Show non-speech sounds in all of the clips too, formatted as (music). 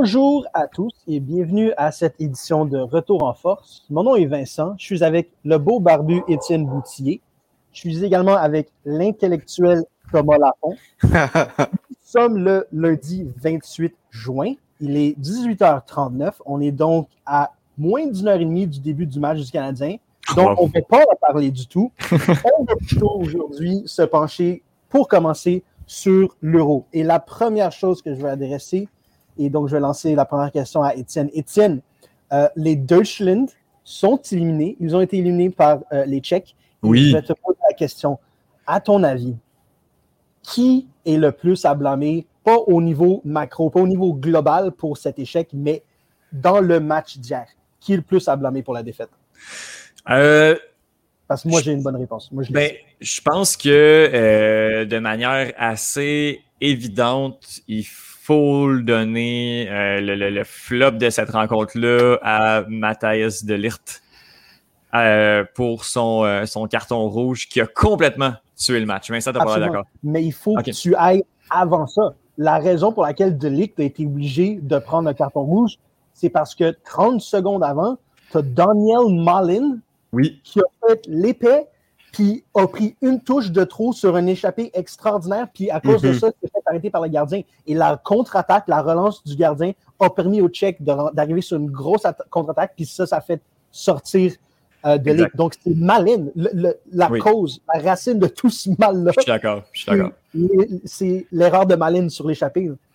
Bonjour à tous et bienvenue à cette édition de Retour en force. Mon nom est Vincent, je suis avec le beau barbu Étienne Boutier. Je suis également avec l'intellectuel Thomas Lafont. (laughs) Nous sommes le lundi 28 juin. Il est 18h39. On est donc à moins d'une heure et demie du début du match du Canadien. Donc, on ne va pas en parler du tout. (laughs) On va plutôt aujourd'hui se pencher pour commencer sur l'euro. Et la première chose que je vais adresser, et donc, je vais lancer la première question à Étienne. Étienne, euh, les Deutschland sont éliminés. Ils ont été éliminés par euh, les Tchèques. Oui. Je vais te poser la question. À ton avis, qui est le plus à blâmer, pas au niveau macro, pas au niveau global pour cet échec, mais dans le match d'hier? Qui est le plus à blâmer pour la défaite? Euh, Parce que moi, j'ai une bonne réponse. Moi, je, ben, je pense que de manière assez évidente, il faut faut le donner euh, le, flop de cette rencontre-là à Matthias de Lirt euh, pour son, euh, son carton rouge qui a complètement tué le match. Mais ça, t'as pas d'accord. Mais il faut que tu ailles avant ça. La raison pour laquelle de Licht a été obligé de prendre un carton rouge, c'est parce que 30 secondes avant, tu as Daniel Malin oui. qui a fait l'épée puis a pris une touche de trop sur un échappé extraordinaire, puis à cause de Mhm. ça, s'est fait arrêter par le gardien. Et la contre-attaque, la relance du gardien a permis au Tchèque d'arriver sur une grosse atta- contre-attaque, puis ça, ça fait sortir euh, de l'équipe. Donc, c'est. Le- le- la Oui. cause, la racine de tout ce mal-là, Je suis d'accord. Je suis d'accord. c'est- l'erreur de Malin sur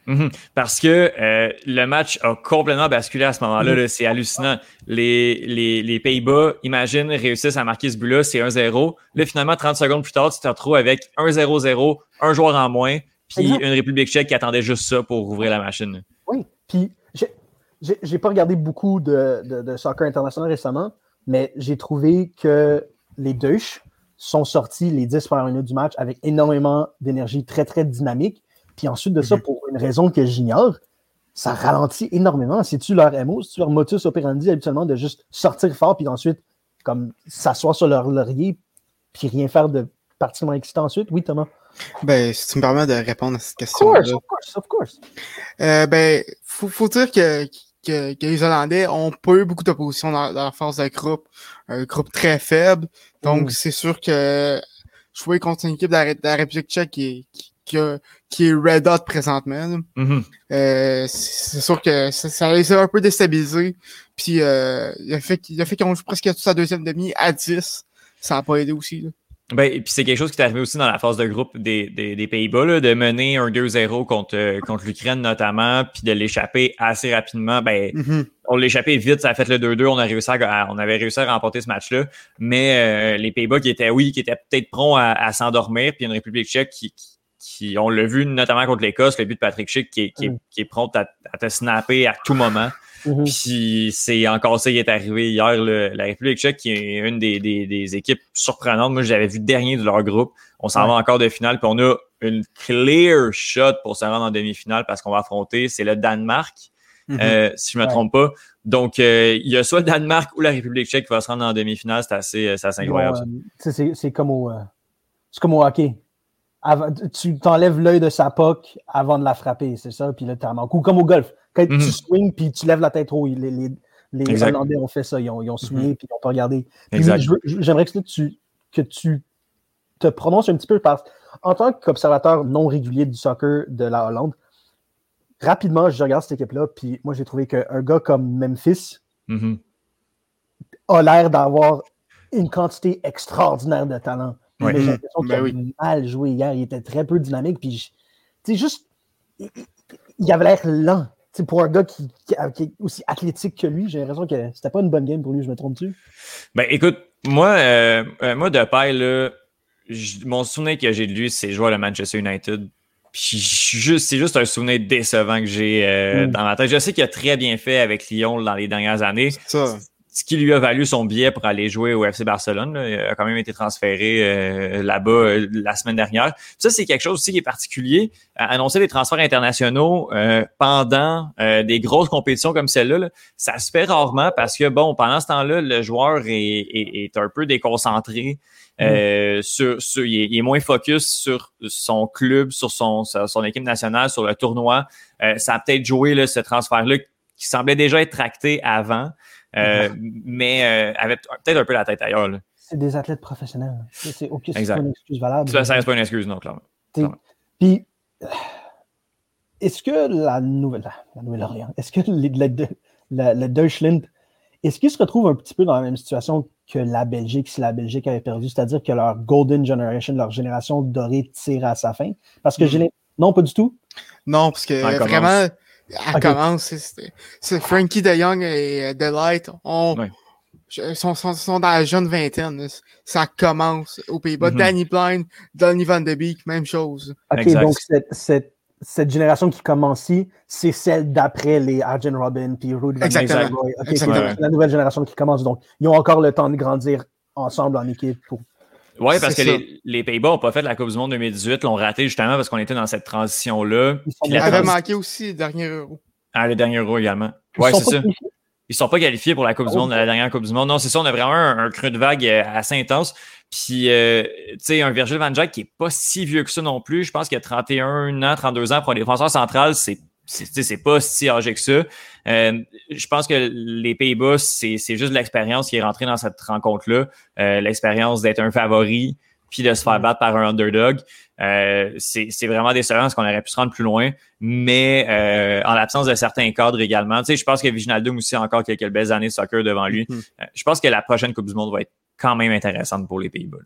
Mhm. Parce que euh, le match a complètement basculé à ce moment-là. Mhm. là. C'est hallucinant. Les, les, les Pays-Bas, imagine, réussissent à marquer ce but-là, c'est 1-0. Là, finalement, 30 secondes plus tard, tu te retrouves avec 1-0-0, un joueur en moins, puis une République tchèque qui attendait juste ça pour ouvrir la machine. Oui. Puis, j'ai- pas regardé beaucoup de, de- de soccer international récemment, mais j'ai trouvé que les Deutsch sont sortis les 10 premières minutes du match avec énormément d'énergie, très, très dynamique. Puis ensuite de ça, Mhm. pour une raison que j'ignore, ça ralentit énormément. C'est-tu leur MO, c'est-tu leur motus operandi habituellement de juste sortir fort, puis ensuite, comme s'asseoir sur leur laurier, puis rien faire de particulièrement excitant ensuite? Oui, Thomas. Ben, si tu me permets de répondre à cette Of question. course, of course, of course. Euh, ben, faut, faut dire que, que, que les Hollandais ont pas eu beaucoup d'opposition dans, dans la phase de groupe. Un groupe très faible. Donc, Mm. c'est sûr que jouer contre une équipe de la, Ré- de la République tchèque qui qui, qui a- qui est red hot présentement, Mhm. euh, c'est sûr que ça, ça les a un peu déstabilisés. Puis, euh, fait, qu'il- le fait qu'ils ont joué presque toute sa deuxième demi à 10, ça n'a pas aidé aussi. là. Ben, et puis c'est quelque chose qui est arrivé aussi dans la phase de groupe des, des, des Pays-Bas, de mener un 2-0 contre, euh, contre l'Ukraine notamment, puis de l'échapper assez rapidement. Ben, Mhm. on l'échappait vite, ça a fait le 2-2, on, a réussi à, à- on avait réussi à remporter ce match-là. Mais euh, les Pays-Bas qui étaient, oui, qui étaient peut-être pronts à, à s'endormir, puis une République tchèque qui, qui, qui- on l'a vu notamment contre l'Écosse, le but de Patrick Schick qui est, qui est, Mm. qui est prompt à, à te snapper à tout moment. Mhm. Puis c'est encore ça qui est arrivé hier. La République tchèque, qui est une des, des, des équipes surprenantes. Moi, j'avais vu dernier de leur groupe. On s'en Ouais. va encore de finale. Puis on a une clear shot pour se rendre en demi-finale parce qu'on va affronter, c'est le Danemark, Mhm. euh, si je me Ouais. trompe pas. Donc, euh, il y a soit le Danemark ou la République tchèque qui va se rendre en demi-finale. C'est assez, euh, c'est assez incroyable. c'est- comme au, c'est comme au hockey. Avant- tu t'enlèves l'œil de sa puck avant de la frapper, c'est ça, puis là, t'as manques. Ou comme au golf, quand Mhm. tu swings puis tu lèves la tête haut, les, les, les Exact. Hollandais ont fait ça, ils ont, ils ont swingé puis ils n'ont pas regardé. J'aimerais que tu, que tu te prononces un petit peu parce en tant qu'observateur non régulier du soccer de la Hollande, rapidement, je regarde cette équipe-là, puis moi, j'ai trouvé qu'un gars comme Memphis, Mhm. a l'air d'avoir une quantité extraordinaire de talent. Ouais. Mais j'ai l'impression qu'il Ben a oui. mal joué hier. Il était très peu dynamique. Puis, tu sais, juste, il, avait l'air lent. Tu sais, pour un gars qui, qui- qui est aussi athlétique que lui, j'ai l'impression que c'était pas une bonne game pour lui. Je me trompe-tu? Ben écoute, moi, euh, euh, moi de paille, là, mon souvenir que j'ai de lui, c'est jouer à le Manchester United. Puis juste, c'est juste un souvenir décevant que j'ai euh, Mm. dans ma tête. Je sais qu'il a très bien fait avec Lyon dans les dernières années. Ça. Ce qui lui a valu son billet pour aller jouer au FC Barcelone. là. Il a quand même été transféré euh, là-bas euh, la semaine dernière. Ça, c'est quelque chose aussi qui est particulier. Annoncer des transferts internationaux euh, pendant euh, des grosses compétitions comme celle-là, là, ça se fait rarement parce que, bon, pendant ce temps-là, le joueur est, est- est un peu déconcentré. Euh, sur, sur- il, est, il est moins focus sur son club, sur son, sur son équipe nationale, sur le tournoi. Euh, ça a peut-être joué là, ce transfert-là qui semblait déjà être tracté avant, euh, mais euh, avait peut-être un peu la tête ailleurs. Là. C'est des athlètes professionnels. C'est c'est- ok, c'est Exact. pas une excuse valable. Ça, ça reste pas une excuse, non, clairement. Puis, est-ce que la nouvelle, la, la Nouvelle-Orléans, est-ce que les- le, le Deutschland, est-ce qu'ils se retrouvent un petit peu dans la même situation que la Belgique si la Belgique avait perdu, c'est-à-dire que leur Golden Generation, leur génération dorée tire à sa fin? Parce que Mm. j'ai Non, pas du tout. Non, parce que vraiment, elle Ok. commence. c'est- Frankie de Young et euh, Delight ont, Ouais. je- sont, sont, sont dans la jeune vingtaine. Ça commence aux Pays-Bas. Mhm. Danny Blind, Donny Van de Beek, même chose. OK, Exact. donc cette, cette, cette génération qui commence ici, c'est celle d'après les Arjen Robin puis Ruud Van Exactement. Nistelrooy. OK, Exactement. c'est la nouvelle génération qui commence. Donc, ils ont encore le temps de grandir ensemble en équipe. Pour... Oui, parce que les, les Pays-Bas n'ont pas fait la Coupe du Monde 2018, l'ont raté justement parce qu'on était dans cette transition-là. Ils avait transi- manqué aussi le dernier euro. Ah, le dernier euro également. Sont c'est ça. qualifiés. Ils sont pas qualifiés pour la Coupe du Oh. Monde, la dernière Coupe du Monde. Non, c'est ça, on a vraiment un, un creux de vague euh, assez intense. Puis, euh, tu sais, un Virgil van Dijk qui est pas si vieux que ça non plus. Je pense qu'il a 31 ans, 32 ans pour un défenseur central. C'est c'est pas si âgé que ça. Euh, je pense que les Pays-Bas, c'est juste l'expérience qui est rentrée dans cette rencontre-là. Euh, l'expérience d'être un favori, puis de se faire battre par un underdog. Euh, c'est vraiment décevant parce qu'on aurait pu se rendre plus loin, mais euh, en l'absence de certains cadres également. Tu sais, je pense que Viginaldum aussi a encore quelques belles années de soccer devant lui. Mhm. Euh, je pense que la prochaine Coupe du Monde va être quand même intéressante pour les Pays-Bas.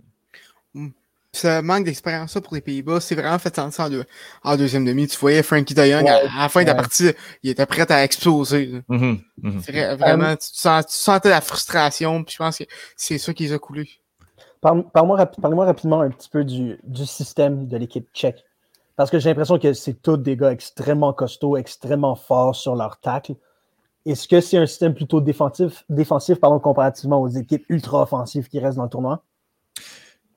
Ce manque d'expérience pour les Pays-Bas, c'est vraiment fait sentir en, deux- en deuxième demi. Tu voyais Frankie de Ouais, à, à la fin de la partie, il était prêt à exploser. Mhm, mhm. C'est vrai- Vraiment, tu, sens- tu sentais la frustration, puis je pense que c'est ça qui les a coulés. Parle- Parle-moi rapi- rapidement un petit peu du, du système de l'équipe tchèque. Parce que j'ai l'impression que c'est tous des gars extrêmement costauds, extrêmement forts sur leur tacle. Est-ce que c'est un système plutôt défensif, défensif pardon, comparativement aux équipes ultra offensives qui restent dans le tournoi?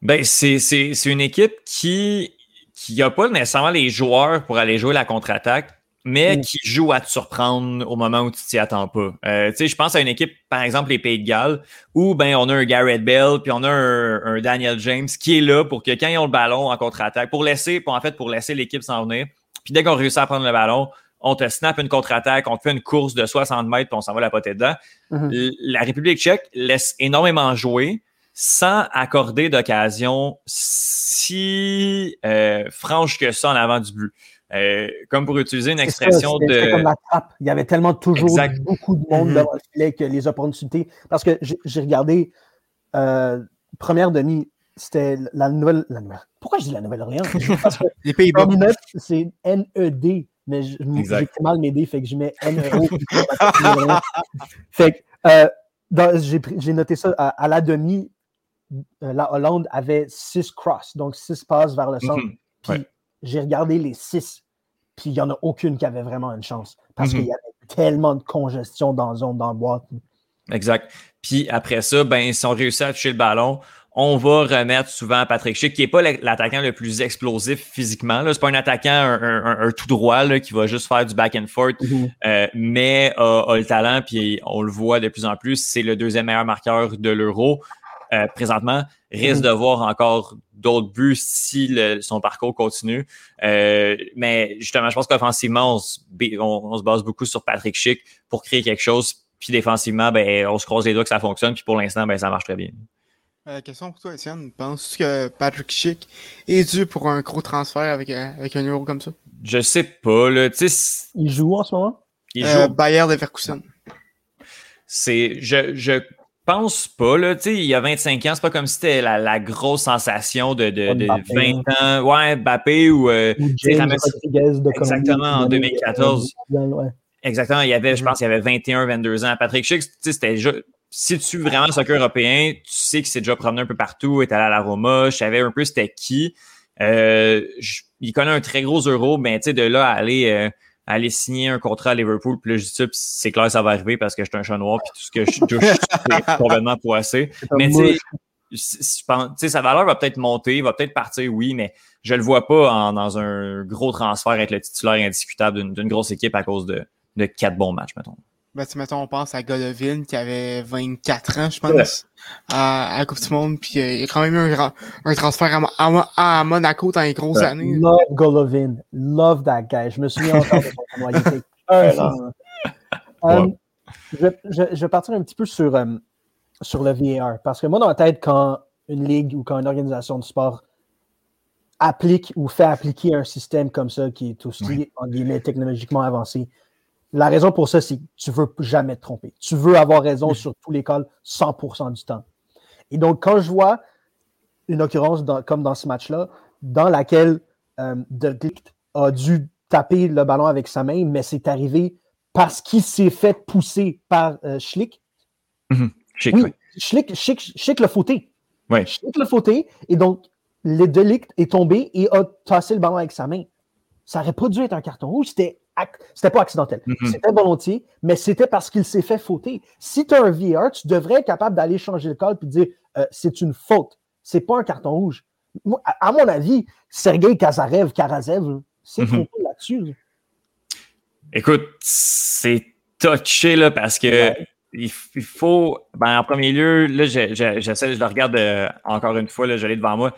Ben, c'est, c'est, c'est une équipe qui qui n'a pas nécessairement les joueurs pour aller jouer la contre-attaque, mais Mm. qui joue à te surprendre au moment où tu t'y attends pas. Euh, tu sais, je pense à une équipe, par exemple, les Pays de Galles, où ben on a un Garrett Bell, puis on a un, un Daniel James qui est là pour que quand ils ont le ballon en contre-attaque, pour laisser, pour en fait, pour laisser l'équipe s'en venir. Puis dès qu'on réussit à prendre le ballon, on te snap une contre-attaque, on te fait une course de 60 mètres, puis on s'en va la poter dedans. Mhm. L- La République tchèque laisse énormément jouer sans accorder d'occasion si euh, franche que ça en avant du but. Euh, comme pour utiliser une ça, expression c'était de... comme la trappe. Il y avait tellement toujours Exact. beaucoup de monde Mhm. devant le filet que les opportunités. Parce que j'ai regardé euh, première demi, c'était la nouvelle, la nouvelle. Pourquoi je dis la (laughs) que Les Pays-Bas. C'est N-E-D, mais j'écris mal mes dés, fait que je mets N-E-O. (laughs) fait que euh, j'ai noté ça à, à la demi, la Hollande avait six crosses, donc six passes vers le centre. Mhm. Puis Ouais. j'ai regardé les six, puis il n'y en a aucune qui avait vraiment une chance. Parce Mhm. qu'il y avait tellement de congestion dans la zone, dans la boîte. Exact. Puis après ça, ben, si on réussit à toucher le ballon, on va remettre souvent Patrick Schick, qui n'est pas l'attaquant le plus explosif physiquement. Ce n'est pas un attaquant, un, un- un tout droit là, qui va juste faire du back and forth, euh, mais a, a le talent, puis on le voit de plus en plus. C'est le deuxième meilleur marqueur de l'Euro euh, présentement. Risque de voir encore d'autres buts si le- son parcours continue. Euh, mais justement, je pense qu'offensivement, on, se ba- on- on se base beaucoup sur Patrick Schick pour créer quelque chose. Puis défensivement, ben, on se croise les doigts que ça fonctionne. Puis pour l'instant, ben, ça marche très bien. Euh, question pour toi, Étienne. Penses-tu que Patrick Schick est dû pour un gros transfert avec, avec un euro comme ça? Je sais pas, là. Il joue en ce moment? il Euh, joue. Bayer Leverkusen. C'est. Je, je pense pas, là. Tu sais, il y a 25 ans, c'est pas comme si c'était la, la grosse sensation de, de, de Mbappé, 20 ans. Ouais, Mbappé ou. euh, Ou James de Exactement, en qui donnait, 2014. euh, ouais. Exactement. Il y avait, je Mhm. pense, il y avait 21, 22 ans. Patrick Schick, tu sais, c'était déjà. Si tu vraiment le soccer européen, tu sais qu'il s'est déjà promené un peu partout, est allé à la Roma, je savais un peu c'était qui. Euh, je il connaît un très gros euro, mais tu sais, de là à aller, euh, aller signer un contrat à Liverpool, puis là, je dis ça, puis c'est clair, ça va arriver parce que je suis un chat noir, puis tout ce que je (laughs) touche, c'est complètement poissé. Mais sais, tu sais, sa valeur va peut-être monter, va peut-être partir, oui, mais je le vois pas en, dans un gros transfert être le titulaire indiscutable d'une grosse équipe à cause de, de quatre bons matchs, mettons. Ben, tu mettons, on pense à Golovin qui avait 24 ans, je pense, à, à, la Coupe du Monde, puis euh, il a quand même eu un, un transfert à, à, à, Monaco dans les grosses ouais. années. Love Golovin. Love that guy. Je me souviens encore de son était (laughs) um, ouais. je, je, je, vais partir un petit peu sur, um, sur le VAR, parce que moi, dans la tête, quand une ligue ou quand une organisation de sport applique ou fait appliquer un système comme ça qui est aussi, ouais. en guillemets, technologiquement avancé, la raison pour ça, c'est que tu veux jamais te tromper. Tu veux avoir raison sur tous les calls 100% du temps. Et donc, quand je vois une occurrence dans, comme dans ce match-là, dans laquelle euh, De Ligt a dû taper le ballon avec sa main, mais c'est arrivé parce qu'il s'est fait pousser par euh, Schlick. Mm -hmm. Schlick, oui, oui. Schlick, Schlick, Schlick le fauté. Oui. Schlick le fauté, et donc le De Ligt est tombé et a tassé le ballon avec sa main. Ça aurait pas dû être un carton rouge, c'était c'était pas accidentel. Mm -hmm. C'était volontier, mais c'était parce qu'il s'est fait fauter. Si tu as un VR, tu devrais être capable d'aller changer le code et dire euh, c'est une faute. C'est pas un carton rouge. Moi, à, à, mon avis, Sergei Kazarev, Karazev, c'est mm -hmm. trompé là-dessus. Écoute, c'est touché là parce que ouais. il, il, faut. Ben, en premier lieu, là, j'essaie, je, le regarde euh, encore une fois, là, je l'ai devant moi.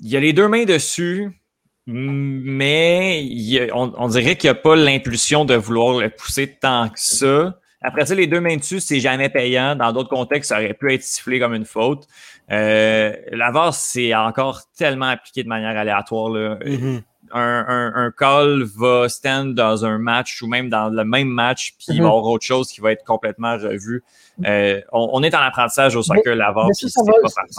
Il y a les deux mains dessus mais on, dirait qu'il n'y a pas l'impulsion de vouloir le pousser tant que ça. Après ça, les deux mains dessus, c'est jamais payant. Dans d'autres contextes, ça aurait pu être sifflé comme une faute. Euh, la c'est encore tellement appliqué de manière aléatoire. Là. Mm -hmm. Un, un, un, call va stand dans un match ou même dans le même match, puis mm -hmm. il va y avoir autre chose qui va être complètement revu. Euh, on, on, est en apprentissage au soccer l'avant. C'est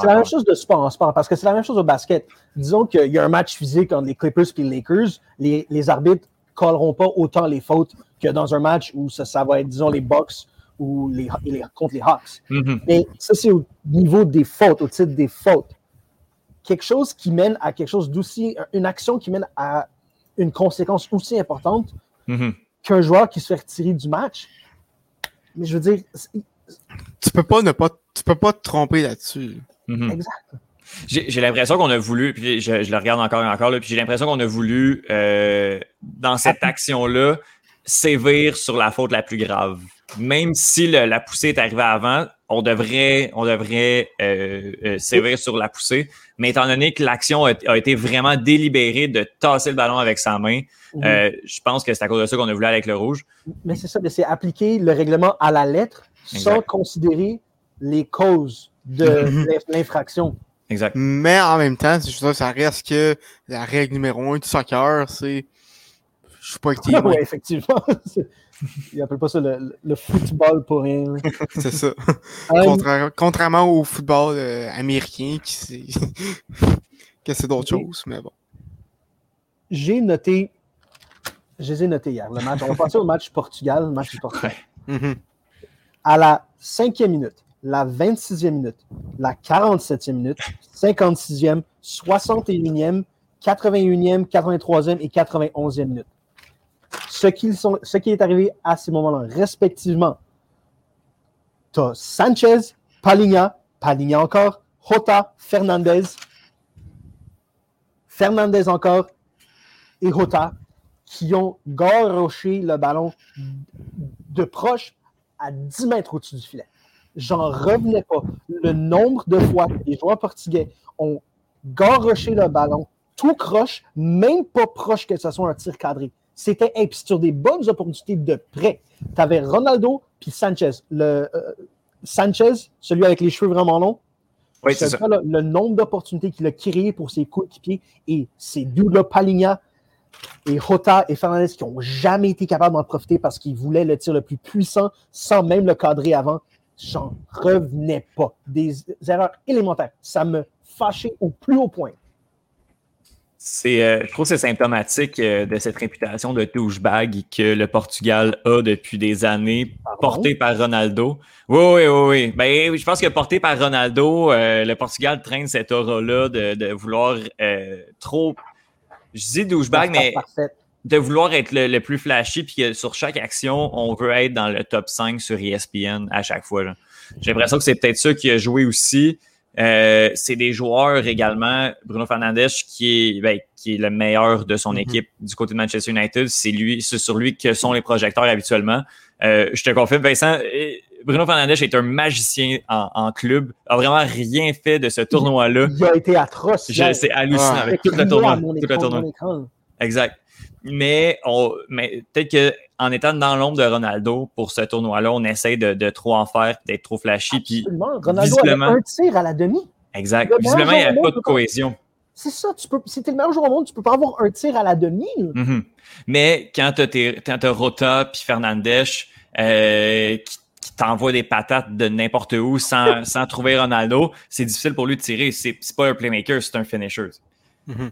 la même chose de sport en sport, parce que c'est la même chose au basket. Disons qu'il y a un match physique entre les Clippers et les Lakers, les, les arbitres ne colleront pas autant les fautes que dans un match où ça, ça va être, disons, les Bucks ou les, les, contre les Hawks. Mm -hmm. Mais ça, c'est au niveau des fautes, au titre des fautes. Quelque chose qui mène à quelque chose d'aussi, une action qui mène à une conséquence aussi importante mm -hmm. qu'un joueur qui se fait retirer du match. Mais je veux dire, tu peux pas ne pas tu peux pas te tromper là-dessus. Mm -hmm. Exact. J'ai l'impression qu'on a voulu, puis je, je, le regarde encore et encore, là, puis j'ai l'impression qu'on a voulu, euh, dans cette action-là, sévir sur la faute la plus grave. Même si le, la poussée est arrivée avant, on devrait, on devrait euh, euh, sévir sur la poussée. Mais étant donné que l'action a, a, été vraiment délibérée de tasser le ballon avec sa main, -hmm. euh, je pense que c'est à cause de ça qu'on a voulu aller avec le rouge. Mais c'est ça, c'est appliquer le règlement à la lettre exact. sans considérer les causes de l'infraction. Exact. Mais en même temps, je veux dire, ça reste que la règle numéro un du soccer, c'est je suis pas actif. (laughs) oui, effectivement. (laughs) Ils n'appellent pas ça le, le, football pour rien. (laughs) c'est ça. Um, Contra contrairement au football euh, américain, qui c'est que c'est d'autres choses, mais bon. J'ai noté, je les ai notés hier, le match. On va passer au match Portugal, le match du Portugal. Mm -hmm. À la cinquième minute, la 26e minute, la 47e minute, 56e, 61e, 81e, 83e et 91e minute. Ce qui, est arrivé à ces moments-là, respectivement, tu as Sanchez, Paligna, Paligna encore, Jota, Fernandez, Fernandez encore et Jota qui ont garoché le ballon de proche à 10 mètres au-dessus du filet. J'en revenais pas. Le nombre de fois que les joueurs portugais ont garoché le ballon tout croche, même pas proche que ce soit un tir cadré. C'était hey, sur des bonnes opportunités de près. Tu avais Ronaldo puis Sanchez. Le, euh, Sanchez, celui avec les cheveux vraiment longs, oui, c'est ça. Le, le, nombre d'opportunités qu'il a créé pour ses coéquipiers et ces deux-là, Paligna et Jota et Fernandez, qui n'ont jamais été capables d'en profiter parce qu'ils voulaient le tir le plus puissant sans même le cadrer avant. J'en revenais pas. Des erreurs élémentaires. Ça me fâchait au plus haut point. C'est, euh, je trouve que c'est symptomatique euh, de cette réputation de douchebag que le Portugal a depuis des années, porté par Ronaldo. Oui, oui, oui, oui. Ben, je pense que porté par Ronaldo, euh, le Portugal traîne cette aura-là de, de vouloir trop. Je dis douchebag, mais de vouloir être le, plus flashy, puis que sur chaque action, on veut être dans le top 5 sur ESPN à chaque fois. J'ai l'impression que c'est peut-être ça qui a joué aussi. Euh, c'est des joueurs également. Bruno Fernandes, qui est, ben, qui est le meilleur de son mm-hmm. équipe du côté de Manchester United, c'est lui, c'est sur lui que sont les projecteurs habituellement. Euh, je te confirme, Vincent, euh, Bruno Fernandes est un magicien en, club, a vraiment rien fait de ce tournoi-là. Il a été atroce. C'est hallucinant avec tout le tournoi. Tout le tournoi. Exact. Mais, on, mais peut-être qu'en étant dans l'ombre de Ronaldo pour ce tournoi-là, on essaie de, de trop en faire, d'être trop flashy. Puis, Ronaldo avait un tir à la demi. Exact. Visiblement, il n'y a pas de cohésion. C'est ça, tu peux, si tu es le meilleur joueur au monde, tu peux pas avoir un tir à la demi. Mm-hmm. Mais quand tu as, Rota puis Fernandes euh, qui, qui t'envoie des patates de n'importe où sans, (laughs) sans trouver Ronaldo, c'est difficile pour lui de tirer. C'est pas un playmaker, c'est un finisher. Mm-hmm.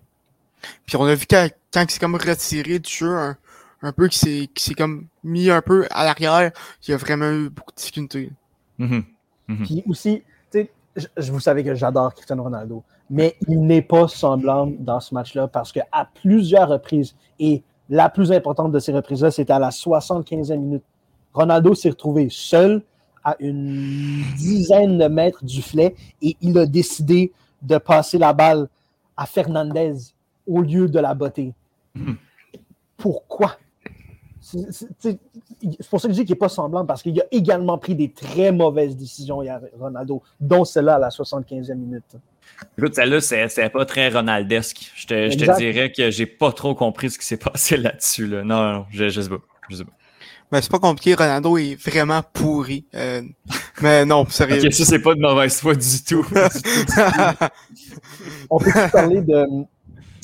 Puis on a vu quand, quand il s'est comme retiré du jeu un, un peu, qui s'est comme mis un peu à l'arrière, il a vraiment eu beaucoup de difficultés. Mm-hmm. Mm-hmm. Puis aussi, tu sais, je, vous savez que j'adore Cristiano Ronaldo, mais il n'est pas semblant dans ce match-là parce qu'à plusieurs reprises, et la plus importante de ces reprises-là, c'était à la 75e minute, Ronaldo s'est retrouvé seul à une dizaine de mètres du filet et il a décidé de passer la balle à Fernandez au lieu de la beauté. Hmm. Pourquoi? C'est pour ça que je dis qu'il n'est pas semblant, parce qu'il a également pris des très mauvaises décisions hier, Ronaldo, dont celle-là à la 75e minute. Écoute, celle-là, c'est pas très ronaldesque. Je te, je te dirais que j'ai pas trop compris ce qui s'est (laughs) passé là-dessus. Là. Non, non, je, je sais pas. Je sais pas. Mais c'est pas compliqué, Ronaldo est vraiment pourri. Euh, mais non, sérieux. ok, ça, c'est pas de mauvaise foi du tout. (laughs) On peut parler de,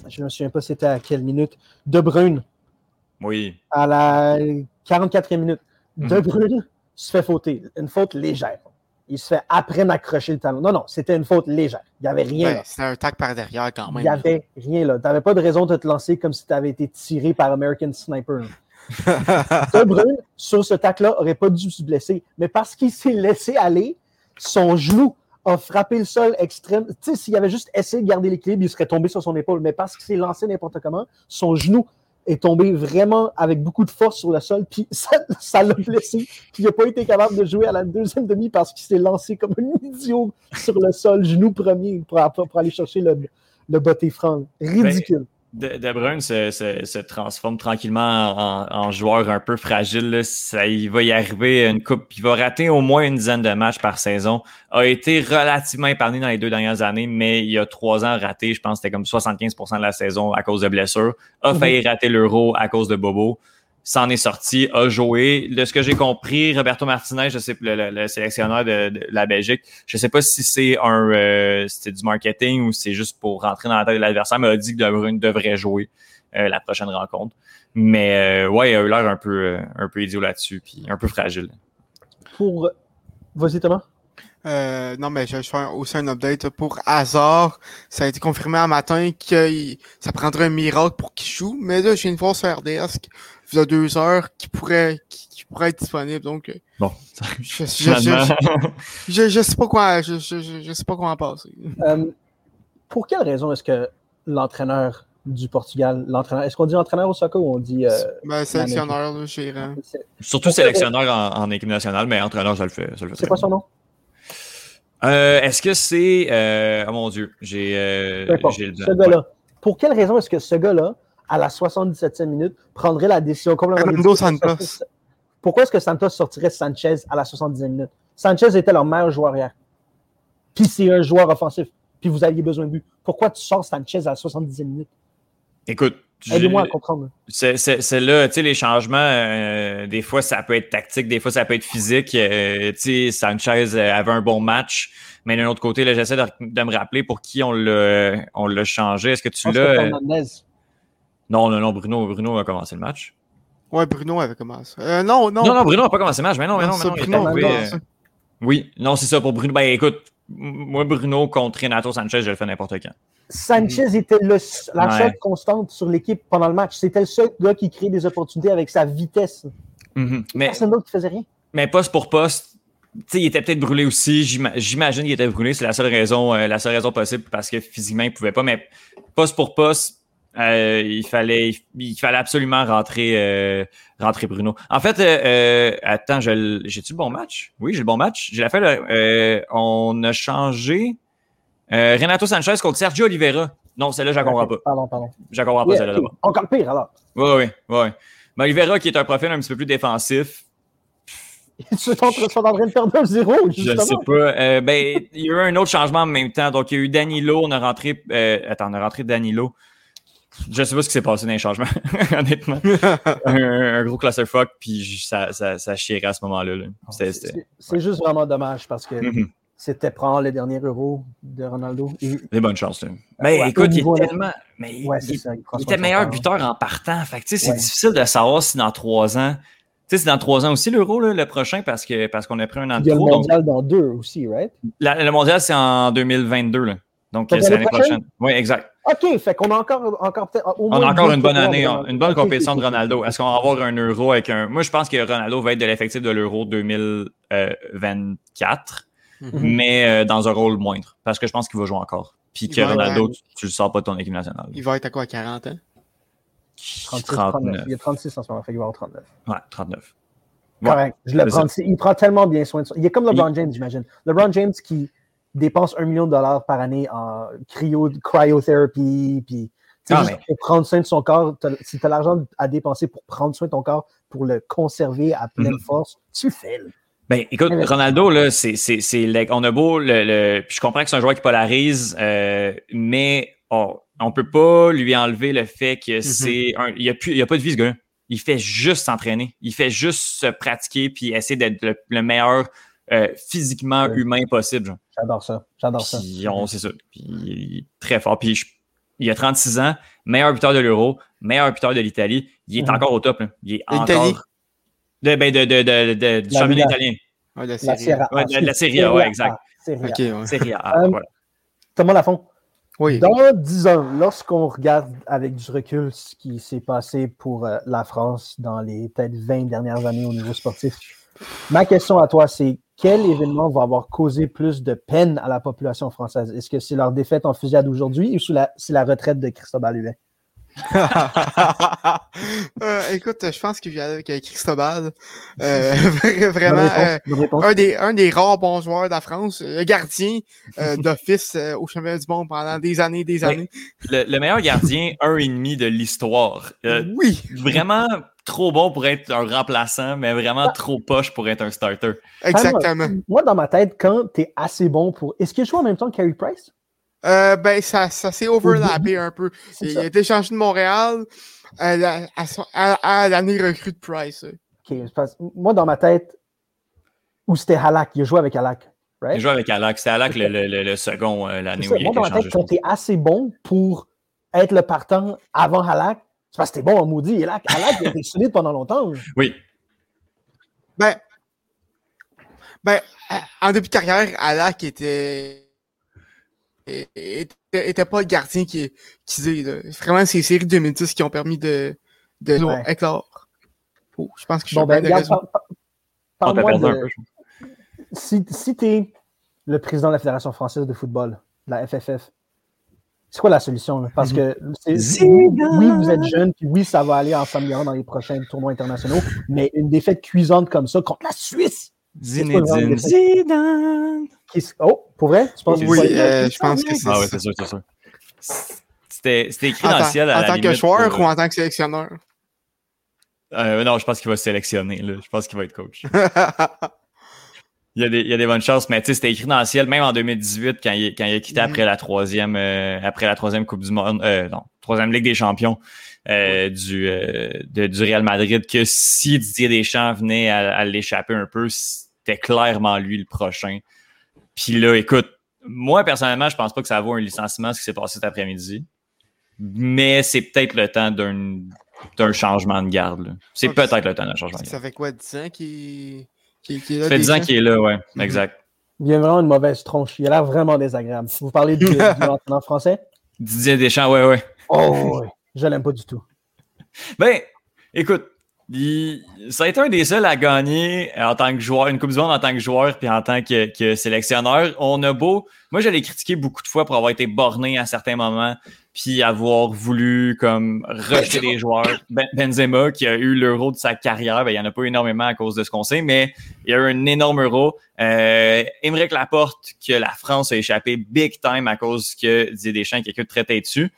je ne me souviens pas c'était à quelle minute, De Bruyne? Oui. À la 44e minute. De mhm. Bruyne se fait fauter. Une faute légère. Il se fait après m'accrocher le talon. Non, non, c'était une faute légère. Il n'y avait rien. C'était un tac par derrière quand même. Il n'y avait rien là. Tu n'avais pas de raison de te lancer comme si tu avais été tiré par American Sniper. (laughs) de Bruyne, sur ce tac-là, n'aurait pas dû se blesser. Mais parce qu'il s'est laissé aller, son genou a frappé le sol extrême. Tu sais, s'il avait juste essayé de garder l'équilibre, il serait tombé sur son épaule. Mais parce qu'il s'est lancé n'importe comment, son genou est tombé vraiment avec beaucoup de force sur le sol, puis (laughs) ça l'a blessé. Puis il n'a pas été capable de jouer à la deuxième demi parce qu'il s'est lancé comme un (laughs) idiot sur le sol, genou premier, pour, aller chercher le, le botté franc. Ridicule. De, Bruyne se, transforme tranquillement en, joueur un peu fragile. Ça, il va y arriver une coupe. Il va rater au moins une dizaine de matchs par saison. A été relativement épargné dans les deux dernières années, mais il y a trois ans raté, je pense que c'était comme 75% de la saison à cause de blessures. A mhm. failli rater l'euro à cause de Bobo s'en est sorti, a joué. De ce que j'ai compris, Roberto Martinez, je sais le, le, sélectionneur de, la Belgique, je sais pas si c'est un euh, c'était du marketing ou c'est juste pour rentrer dans la tête de l'adversaire, mais a dit que De Bruyne devrait jouer euh, la prochaine rencontre. Mais euh, ouais, il a eu l'air un peu un peu idiot là-dessus, puis un peu fragile. Pour vas-y Thomas. non, mais je vais faire aussi un update pour Hazard. Ça a été confirmé un matin que ça prendrait un miracle pour qu'il joue, mais là, j'ai une fois sur RDS il y a deux heures qui pourrait, qui, pourrait être disponible. Donc, euh, bon, je, je, je, sais pas quoi, je, je, sais pas comment passer. Euh, pour quelle raison est-ce que l'entraîneur du Portugal, l'entraîneur, est-ce qu'on dit entraîneur au soccer ou on dit euh, ben, sélectionneur chez Surtout sélectionneur en, équipe nationale, mais entraîneur, je le fais. C'est quoi son nom? est-ce que c'est. oh mon Dieu, j'ai. ce gars-là. Pour quelle raison est-ce que ce gars-là à la 77e minute, prendrait la décision complètement. Santos. Pourquoi est-ce que Santos sortirait Sanchez à la 70e minute? Sanchez était leur meilleur joueur hier. Puis c'est un joueur offensif. Puis vous aviez besoin de but. Pourquoi tu sors Sanchez à la 70e minute? Écoute, Aidez-moi à comprendre. C'est là, tu sais, les changements, euh, des fois, ça peut être tactique, des fois, ça peut être physique. Euh, tu sais, Sanchez avait un bon match, mais d'un autre côté, j'essaie de, me rappeler pour qui on l'a changé. Est-ce que tu l'as. Non, non, non, Bruno, Bruno a commencé le match. Ouais, Bruno avait commencé. Euh, non, non. Non, non, Bruno n'a pas commencé le match. Mais non, mais non, mais non, il arrivé, euh, Oui, non, c'est ça pour Bruno. Ben écoute, moi, Bruno contre Renato Sanchez, je le fais n'importe quand. Sanchez était le, la Ouais. seule constante sur l'équipe pendant le match. C'était le seul gars qui créait des opportunités avec sa vitesse. Mhm. Mais, Personne d'autre qui faisait rien. mais poste pour poste, tu sais, il était peut-être brûlé aussi. J'ima- J'imagine qu'il était brûlé. C'est la seule raison, euh, la seule raison possible parce que physiquement, il pouvait pas. Mais poste pour poste, euh, il fallait, il, fallait absolument rentrer, euh, rentrer Bruno. En fait, euh, attends, j'ai-tu le bon match? Oui, j'ai le bon match. J'ai la fait. là, on a changé Renato Sanchez contre Sergio Oliveira. Non, celle-là, je la comprends pas. Pardon, pardon. Je la comprends pas, Yeah, celle-là. ok. d'abord. Encore pire alors. Oui, oui, oui. Mais Oliveira, qui est un profil un petit peu plus défensif, (laughs) Ils sont en train de perdre un zéro, Je ne sais pas. Euh, ben, il y a eu un autre changement en même temps. Donc, il y a eu Danilo. On a rentré. euh, attends, on a rentré Danilo. Je sais pas ce qui s'est passé dans les changements, (laughs) honnêtement. (laughs) un, un gros clusterfuck, puis ça, ça, ça chirait à ce moment-là. c'était- C'est juste vraiment dommage parce que Mhm. c'était prendre le dernier euro de Ronaldo. Et, Des bonnes chances. Là. Ouais, écoute, il est tellement. Mais ouais, il, ça. il était meilleur buteur en partant. Fait que, tu sais, c'est Ouais. difficile de savoir si dans trois ans. Tu sais, c'est dans trois ans aussi l'euro, le prochain, parce que parce qu'on a pris un an Il de y a le. Donc, mondial dans deux aussi, right? la- le mondial, c'est en 2022. Là. Donc, Donc, c'est l'année l'année prochaine? prochaine? Oui, exact. OK, fait qu'on a encore, encore peut-être. au On moins a encore une bonne année, de une bonne compétition de. Ronaldo. Est-ce qu'on va avoir un euro avec un. Moi, je pense que Ronaldo va être de l'effectif de l'euro 2024, Mhm. mais euh, dans un rôle moindre, parce que je pense qu'il va jouer encore. Puis Il que Ronaldo, à- tu, tu le sors pas de ton équipe nationale. Il va être à quoi, 40 ans? 36, 39. 39. Il y a 36 en ce moment, fait qu'il va avoir 39. Ouais, 39. Ouais. Correct. Je le prends. Il prend tellement bien soin de ça. Il est comme LeBron James, j'imagine. LeBron James qui dépense un million de dollars par année en cryo, cryotherapy, puis Ah, mais- pour prendre soin de son corps. Si tu as l'argent à dépenser pour prendre soin de ton corps, pour le conserver à pleine Mhm. force, tu le fais. là. Ben, écoute, Ronaldo, là, c'est, on a beau le, je comprends que c'est un joueur qui polarise, euh, mais on, on peut pas lui enlever le fait que c'est un, il y a plus, il y a pas de vie, ce gars-là. Il fait juste s'entraîner. Il fait juste se pratiquer puis essayer d'être le, le meilleur euh, physiquement humain possible. genre. J'adore ça. J'adore ça. On, c'est ça. Puis il est très fort. Puis je- il a 36 ans, meilleur buteur de l'Euro, meilleur buteur de l'Italie. Il est encore au top. là. Il est L'Italie? encore. De, ben, de, de, de, de- du La championnat Liga. italien. Ouais, la. Serie A. Ouais, de la Serie A, ouais, exact. Serie A. Ok, ouais. Serie A. Euh. Thomas Lafont, Oui. Dans 10 ans, lorsqu'on regarde avec du recul ce qui s'est passé pour euh, la France dans les peut-être 20 dernières années au niveau sportif, ma question à toi, c'est quel événement va avoir causé plus de peine à la population française? Est-ce que c'est leur défaite en fusillade aujourd'hui ou c'est la, retraite de Christophe Huet? (laughs) Euh, écoute, je pense que avec Cristobal. Euh, (laughs) vraiment, euh, un, des, un des rares bons joueurs de la France, le gardien euh, (laughs) d'office euh, au championnat du monde pendant des années des années. Le, le meilleur gardien, un et demi de l'histoire. Euh, oui, vraiment trop bon pour être un remplaçant, mais vraiment trop poche pour être un starter. exactement. Moi, dans ma tête, quand tu es assez bon pour. Est-ce qu'il joue en même temps que Carey Price? Euh, ben, ça, ça s'est overlappé un peu. C'est Il ça. a été changé de Montréal à, la- à son- à- à l'année recrue de Price. C'est moi, dans ma tête, où c'était Halak, il a joué avec Halak. Il Right? joue avec Alak. C'était Alak le, le- le- le second, euh, l'année C'est où il a Moi, été dans ma changé. tête, quand t'es assez bon pour être le partant avant Halak, c'est parce que t'es bon en maudit. Et là, il a été (laughs) solide pendant longtemps. Oui. Ben, ben, en début de carrière, Alak était, était, était pas le gardien qui, qui disait, là. Vraiment, c'est les séries 2010 qui ont permis de, de Ouais. éclore. Oh, je pense que je suis Bon, ben, bien de regarde, raison. par- par- On un de. peu. Si, si t'es le président de la Fédération française de football, la FFF, c'est quoi la solution? là? Parce que c'est- Zidane! oui, vous êtes jeune, puis oui, ça va aller en s'améliorant dans les prochains tournois internationaux, mais une défaite cuisante comme ça contre la Suisse, Zinedine Zidane. Oh, pour vrai? Tu penses que Oui, euh, je pense que c'est Ah oui, ça. c'est sûr, c'est sûr. C'était c'était écrit En, dans le tant- ciel à en la tant que joueur pour- ou en tant que sélectionneur? Euh, non, je pense qu'il va se sélectionner. Là. Je pense qu'il va être coach. (laughs) Il y, a des, il y a des bonnes chances, mais tu sais, c'était écrit dans le ciel, même en 2018, quand il, quand il a quitté Mhm. après la troisième euh, après la troisième Coupe du Monde, euh, non, troisième Ligue des Champions euh, du, de- du Real Madrid, que si Didier Deschamps venait à, à l'échapper un peu, c'était clairement lui le prochain. Puis là, écoute, moi personnellement, je pense pas que ça vaut un licenciement ce qui s'est passé cet après-midi. Mais c'est peut-être le temps d'un d'un changement de garde. C'est peut-être le temps d'un changement de garde. Ça fait quoi, 10 ans qu'il qu'il- qu'il est là? Ça fait 10 ans Deschamps? qu'il est là, ouais, exact. Il a vraiment une mauvaise tronche. Il a l'air vraiment désagréable. Vous parlez du, du (laughs) entraîneur français? Didier Deschamps, ouais, ouais. Oh, oui. Je l'aime pas du tout. Ben, écoute, il- ça a été un des seuls à gagner en tant que joueur, une Coupe du Monde en tant que joueur puis en tant que, que sélectionneur. On a beau. Moi, je l'ai critiqué beaucoup de fois pour avoir été borné à certains moments puis avoir voulu comme rejeter les joueurs. Ben- Benzema, qui a eu l'euro de sa carrière, ben, il n'y en a pas énormément à cause de ce qu'on sait, mais il y a eu un énorme euro. Euh, Laporte, que la France a échappé big time à cause que Didier Deschamps, quelqu'un de très tête dessus.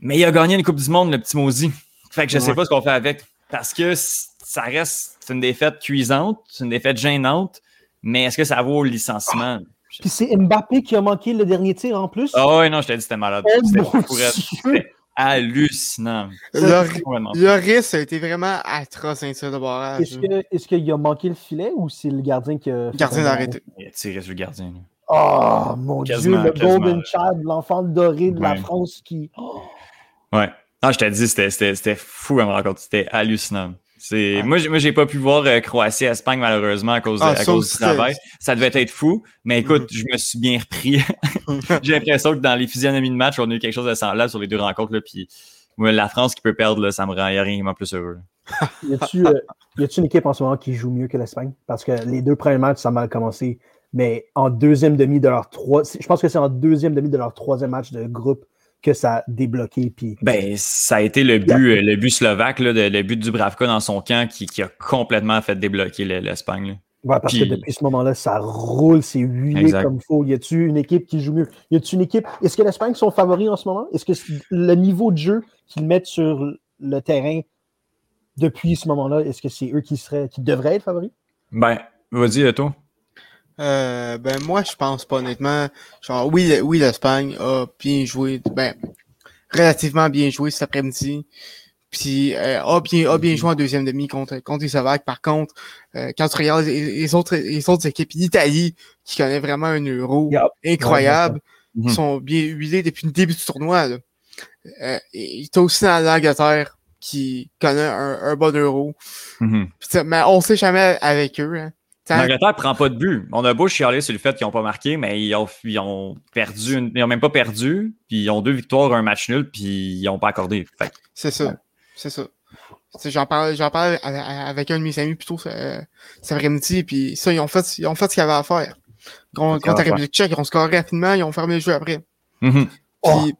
Mais il a gagné une Coupe du Monde, le petit maudit. Fait que je sais Ouais. pas ce qu'on fait avec. Parce que ça reste c'est une défaite cuisante, c'est une défaite gênante, mais est-ce que ça vaut le licenciement? Puis c'est Mbappé qui a manqué le dernier tir en plus? Ah ouais, non, je t'ai dit c'était malade. Oh C'était hallucinant. Le, le risque a été vraiment atroce, un tir de barrage. Est-ce que- est-ce qu'il a manqué le filet ou c'est le gardien qui a. fait Gardien un d'arrêter. Il a tiré sur le gardien. là. Oh mon Quasiment, Dieu, le. Golden Child, l'enfant doré de la. France qui. Oh, Ouais. Non, je t'ai dit, c'était- c'était c'était fou à me raconter. C'était hallucinant. Ouais. moi, j'ai- moi, j'ai pas pu voir euh, Croatie-Espagne malheureusement à cause, de- Ah, à cause du travail. Ça devait être fou, mais écoute, Mhm. je me suis bien repris. (laughs) j'ai l'impression que dans les physionomies de match, on a eu quelque chose de semblable sur les deux rencontres. Là, puis moi, la France qui peut perdre, là, ça me rend rien qui me rend plus heureux. Y a-tu euh, y a-tu une équipe en ce moment qui joue mieux que l'Espagne? Parce que les deux premiers matchs, ça a mal commencé. Mais en deuxième demi de leur trois. Je pense que c'est en deuxième demi de leur troisième match de groupe que ça a débloqué. Puis Ben, ça a été le but, le but slovaque, là, le but du Bravka dans son camp qui, qui a complètement fait débloquer le- l'Espagne. Ouais, parce Puis- que depuis ce moment-là, ça roule, c'est huilé comme faut. Y a-tu une équipe qui joue mieux? Y a-tu une équipe? Est-ce que l'Espagne sont favoris en ce moment? Est-ce que le niveau de jeu qu'ils mettent sur le terrain depuis ce moment-là, est-ce que c'est eux qui seraient, qui devraient être favoris? Ben, vas-y, toi. Euh, ben moi je pense pas honnêtement. Genre oui, oui l'Espagne a bien joué, ben relativement bien joué cet après-midi. Puis euh, a bien a bien joué en deuxième demi contre contre les Slovaques. Par contre, euh, quand tu regardes les, les autres les autres équipes, l'Italie qui connaît vraiment un euro incroyable, Mhm. sont bien huilés depuis le début du tournoi. Là. Euh, et t'as aussi dans l'Angleterre qui connaît un, un bon euro. Ça- mais on sait jamais avec eux. Hein. L'Angleterre prend pas de but. On a beau chialer sur le fait qu'ils n'ont pas marqué, mais ils ont, ils ont perdu, une- ils ont même pas perdu, puis ils ont deux victoires, un match nul, puis ils n'ont pas accordé. Fait C'est ça. C'est ça. J'en parlais, j'en parlais avec, un de mes amis plutôt euh, cet après-midi, puis ça, ils ont fait, ils ont fait ce qu'il y avait à faire. Contre, contre la. République tchèque, ils ont scoré rapidement, ils ont fermé le jeu après. Puis,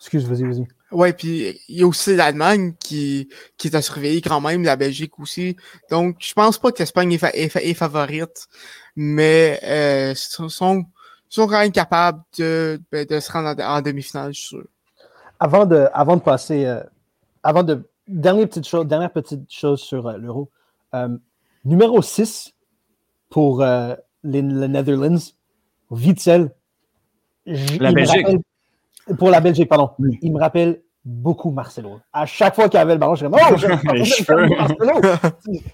Excuse, vas-y, vas-y. Ouais, puis il y a aussi l'Allemagne qui, qui est à surveiller quand même, la Belgique aussi. Donc, je pense pas que l'Espagne est, fa- est, fa- est favorite, mais euh, sont, sont sont quand même capables de, ben, de se rendre en, en demi-finale, je suis sûr. Avant de, avant de passer, euh, avant de. Dernière petite chose, dernière petite chose sur euh, l'euro. Euh, numéro 6 pour euh, les, les Netherlands, Witzel. J- La Belgique. Pour la Belgique, pardon. Oui. Il me rappelle beaucoup Marcelo. À chaque fois qu'il avait le ballon, je disais Oh, (laughs) je- Les je- cheveux. Marcelo.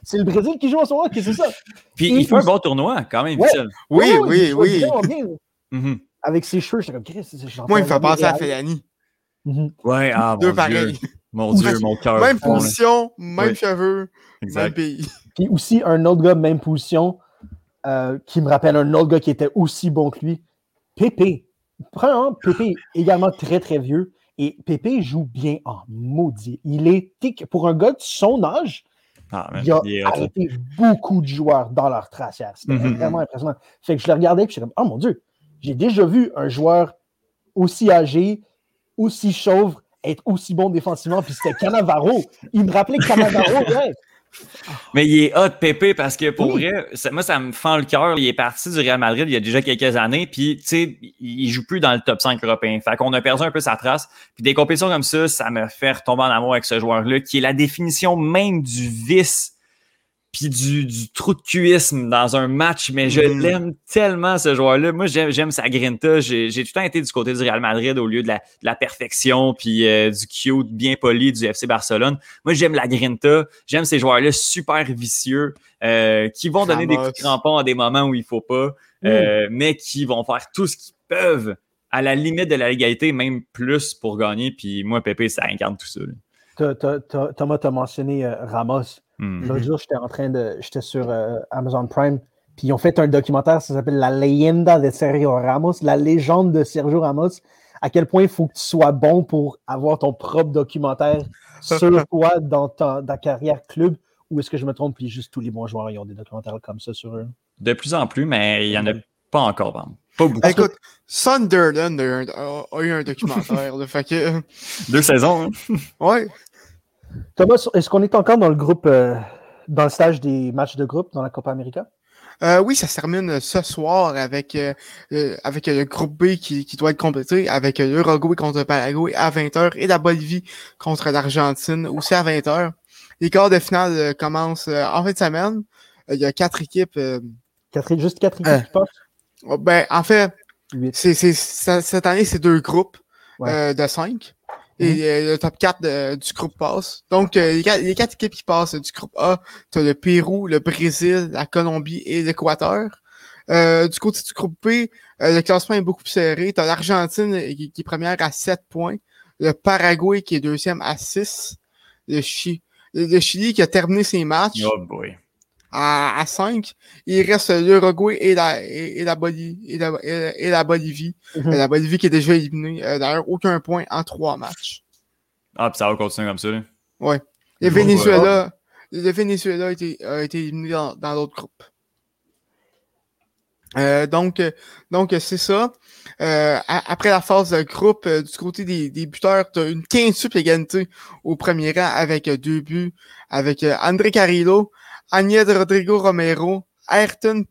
C'est- le Brésil qui joue en ce moment, qu'est-ce que c'est ça? Puis Et il fait un bon tournoi, quand même, Ouais. Michel. Oui, oui, oui. Mhm. Avec ses cheveux, j'étais comme Chris. j'entends Moi, il me fait penser à. Mhm. Ouais, ah, Deux mon Dieu. pareils. Mon Dieu, mon cœur. Même position, même Oui. cheveux, même Exact. pays. Puis aussi, un autre gars, même position, euh, qui me rappelle un autre gars qui était aussi bon que lui, Pépé. Premièrement, Pépé est également très, très vieux. Et Pépé joue bien en maudit. Il est tic. Pour un gars de son âge, Ah, il a il arrêté beaucoup de joueurs dans leur tracière. C'était Mhm. vraiment impressionnant. Fait que je le regardais et je suis comme, oh mon Dieu, j'ai déjà vu un joueur aussi âgé, aussi chauve, être aussi bon défensivement. Puis c'était Cannavaro. Il me rappelait Cannavaro, (laughs) ouais. Mais il est hot, Pépé, parce que pour Oui. vrai, ça- moi, ça me fend le cœur. Il est parti du Real Madrid il y a déjà quelques années, puis, tu sais, il joue plus dans le top 5 européen. Fait qu'on a perdu un peu sa trace. Puis des compétitions comme ça, ça me fait retomber en amour avec ce joueur-là, qui est la définition même du vice puis du, du trou de cuisme dans un match, mais je Mhm. l'aime tellement, ce joueur-là. Moi, j'aime, j'aime sa grinta. J'ai, j'ai tout le temps été du côté du Real Madrid au lieu de la, de la perfection puis euh, du cute bien poli du FC Barcelone. Moi, j'aime la grinta. J'aime ces joueurs-là super vicieux euh, qui vont donner des coups de crampon à des moments où il faut pas, euh, mais qui vont faire tout ce qu'ils peuvent à la limite de la légalité, même plus pour gagner. Puis moi, Pépé, ça incarne tout ça. là. T'as- t'as- t'as- Thomas t'a mentionné euh, Ramos. Hmm. L'autre (laughs) jour, j'étais en train de. J'étais sur euh, Amazon Prime, Puis ils ont fait un documentaire, ça s'appelle La leyenda de Sergio Ramos, la légende de Sergio Ramos. À quel point il faut que tu sois bon pour avoir ton propre documentaire (laughs) sur toi dans ta, ta carrière club. Ou est-ce que je me trompe, puis juste tous les bons joueurs ils ont des documentaires comme ça sur eux? De plus en plus, mais il n'y en a pas encore. vraiment. Pas beaucoup. Écoute, Sunderland a, eu un documentaire. là, fait que, (laughs) Deux saisons. hein? ouais. Thomas, est-ce qu'on est encore dans le groupe, euh, dans le stage des matchs de groupe dans la Copa América? Euh, oui, ça se termine ce soir avec, euh, euh, avec le groupe B qui, qui doit être complété, avec euh, l'Uruguay contre le Paraguay à 20h et la Bolivie contre l'Argentine aussi à 20h. Les quarts de finale euh, commencent euh, en fin de semaine. Euh, Il y a quatre équipes. euh, Quatre, juste quatre équipes Euh. qui passent? oh, ben, en fait, cette année, c'est deux groupes Ouais. euh, de cinq. Et euh, le top 4 de- du groupe passe. Donc, euh, les, quatre, les quatre équipes qui passent du groupe A, tu as le Pérou, le Brésil, la Colombie et l'Équateur. Euh, du côté du groupe B, euh, le classement est beaucoup plus serré. Tu as l'Argentine qui, qui est première à 7 points. Le Paraguay qui est deuxième à 6. Le, Chi- le- le Chili qui a terminé ses matchs Oh boy. À, à 5. Il reste l'Uruguay et la, et, et la, Boli- et la, et, et la Bolivie. Mhm. La Bolivie qui est déjà éliminée. Euh, D'ailleurs, aucun point en trois matchs. Ah, puis ça va continuer comme ça. là. Ouais. Le Venezuela, le Venezuela a été, a été éliminé dans, dans l'autre groupe. Euh, donc, donc c'est ça. Euh, après la phase de groupe, euh, du côté des, des buteurs, tu as une quintuple égalité au premier rang avec euh, deux buts, avec euh, André Carrillo, Agnès Rodrigo Romero, Ayrton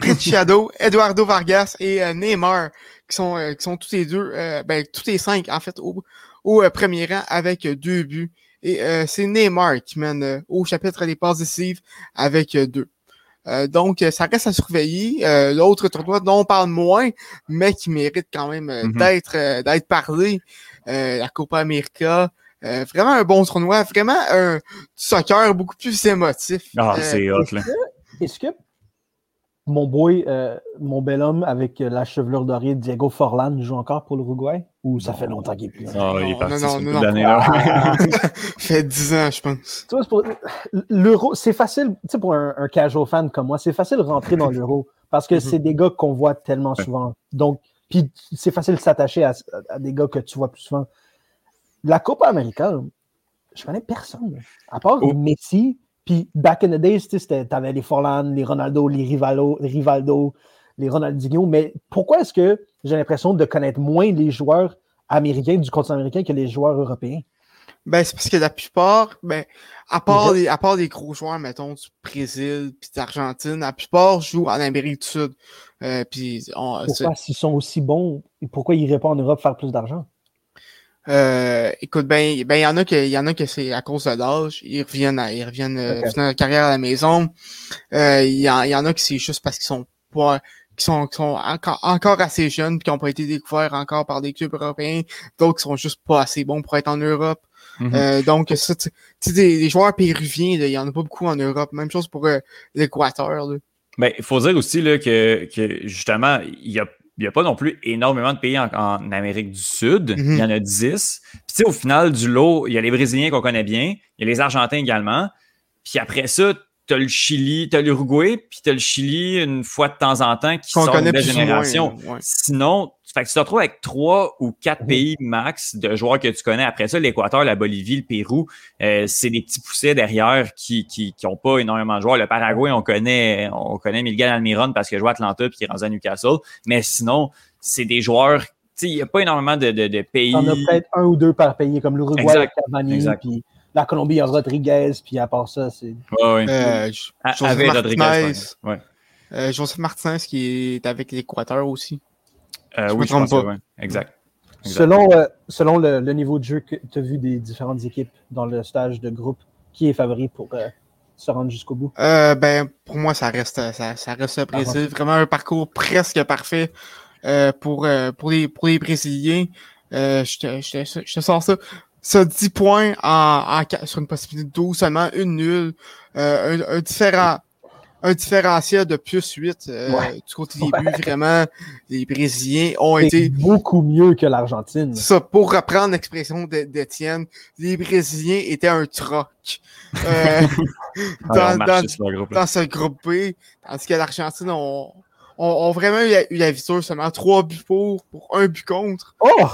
Preciado, (laughs) Eduardo Vargas et Neymar, qui sont, qui sont tous les deux, ben, tous les cinq, en fait, au, au premier rang avec deux buts. Et euh, c'est Neymar qui mène au chapitre des passes décisives avec deux. Euh, donc, euh, ça reste à surveiller. Euh, L'autre tournoi dont on parle moins, mais qui mérite quand même euh, Mhm. d'être euh, d'être parlé, euh, la Copa América. Euh, vraiment un bon tournoi, vraiment un soccer beaucoup plus émotif. Ah, c'est hot, là. est-ce que mon boy, euh, mon bel homme avec euh, la chevelure dorée, Diego Forlan, joue encore pour l'Uruguay? Ou ça fait longtemps qu'il est plus là? Ah, il est Non, parti non, non, non. là. (laughs) fait 10 ans, je pense. Tu vois, pour- L'euro, c'est facile, tu sais, pour un, un casual fan comme moi, c'est facile de rentrer dans l'euro (laughs) parce que Mhm. c'est des gars qu'on voit tellement Ouais. souvent. Donc, puis c'est facile de s'attacher à, à des gars que tu vois plus souvent. La Copa América, je connais personne. À part Oh. Messi, puis back in the days, t'avais les Forlan, les Ronaldo, les Rivalo, les Rivaldo, les Ronaldinho. Mais pourquoi est-ce que j'ai l'impression de connaître moins les joueurs américains du continent américain que les joueurs européens? Ben, c'est parce que la plupart, ben, à part, Les à part les gros joueurs, mettons, du Brésil puis d'Argentine, la plupart jouent en Amérique du Sud. Euh, puis on- Pourquoi, s'ils sont aussi bons, pourquoi ils iraient pas en Europe faire plus d'argent? Euh, écoute, ben, ben, il y en a que, il y en a que c'est à cause de l'âge. Ils reviennent à, ils reviennent, euh, Ok. finir leur carrière à la maison. Euh, il y, en, y en a que c'est juste parce qu'ils sont pas, qui sont, qui sont encore, encore assez jeunes puis qui n'ont pas été découverts encore par des clubs européens. D'autres qui sont juste pas assez bons pour être en Europe. Mhm. Euh, donc, ça, tu sais, des, des joueurs péruviens, il y en a pas beaucoup en Europe. Même chose pour euh, l'Équateur, là. Ben, il faut dire aussi là, que, que justement, il n'y a, il y a pas non plus énormément de pays en, en Amérique du Sud. Il y en a 10. Puis, tu sais, au final du lot, il y a les Brésiliens qu'on connaît bien, il y a les Argentins également. Puis après ça, tu as le Chili, tu as l'Uruguay, puis tu as le Chili une fois de temps en temps qui Qu'on sort de moins, génération. ouais. Sinon, fait que tu te retrouves avec trois ou quatre Mhm. pays max de joueurs que tu connais. Après ça, l'Équateur, la Bolivie, le Pérou, euh, c'est des petits poussets derrière qui, qui, qui ont pas énormément de joueurs. Le Paraguay, on connaît, on connaît Miguel Almiron parce qu'il joue à Atlanta puis qu'il est rendu à Newcastle. Mais sinon, c'est des joueurs, il n'y a pas énormément de, de, de pays. T'en as peut-être un ou deux par pays, comme l'Uruguay, Cavani, puis la Colombie, il y a Rodriguez, puis à part ça, c'est... Ouais, ouais. Euh, A- Joseph avec Rodriguez, Martinez, exemple. ouais. euh, Joseph Martinez qui est avec l'Équateur aussi. Euh, Je me oui, je trompe pense pas. que ouais. Exact. Exact. Selon, euh, selon le, le niveau de jeu que tu as vu des différentes équipes dans le stage de groupe, qui est favori pour euh, se rendre jusqu'au bout? Euh, ben, pour moi, ça reste, ça, ça reste le Brésil. Vraiment un parcours presque parfait euh, pour, euh, pour, les, pour les Brésiliens. Euh, je, te, je, te, je te sors ça. Ça 10 points en, sur une possibilité de 12 seulement, une nulle. Euh, un, un différent. Un différentiel de plus 8 euh, Ouais. du côté des buts. Vraiment, les Brésiliens ont été beaucoup mieux que l'Argentine. Ça, pour reprendre l'expression d'E- d'Étienne, les Brésiliens étaient un troc euh, (laughs) dans, dans- dans ce groupe B, tandis que l'Argentine ont, ont, ont vraiment eu la, eu la victoire seulement trois buts pour, pour un but contre. Oh!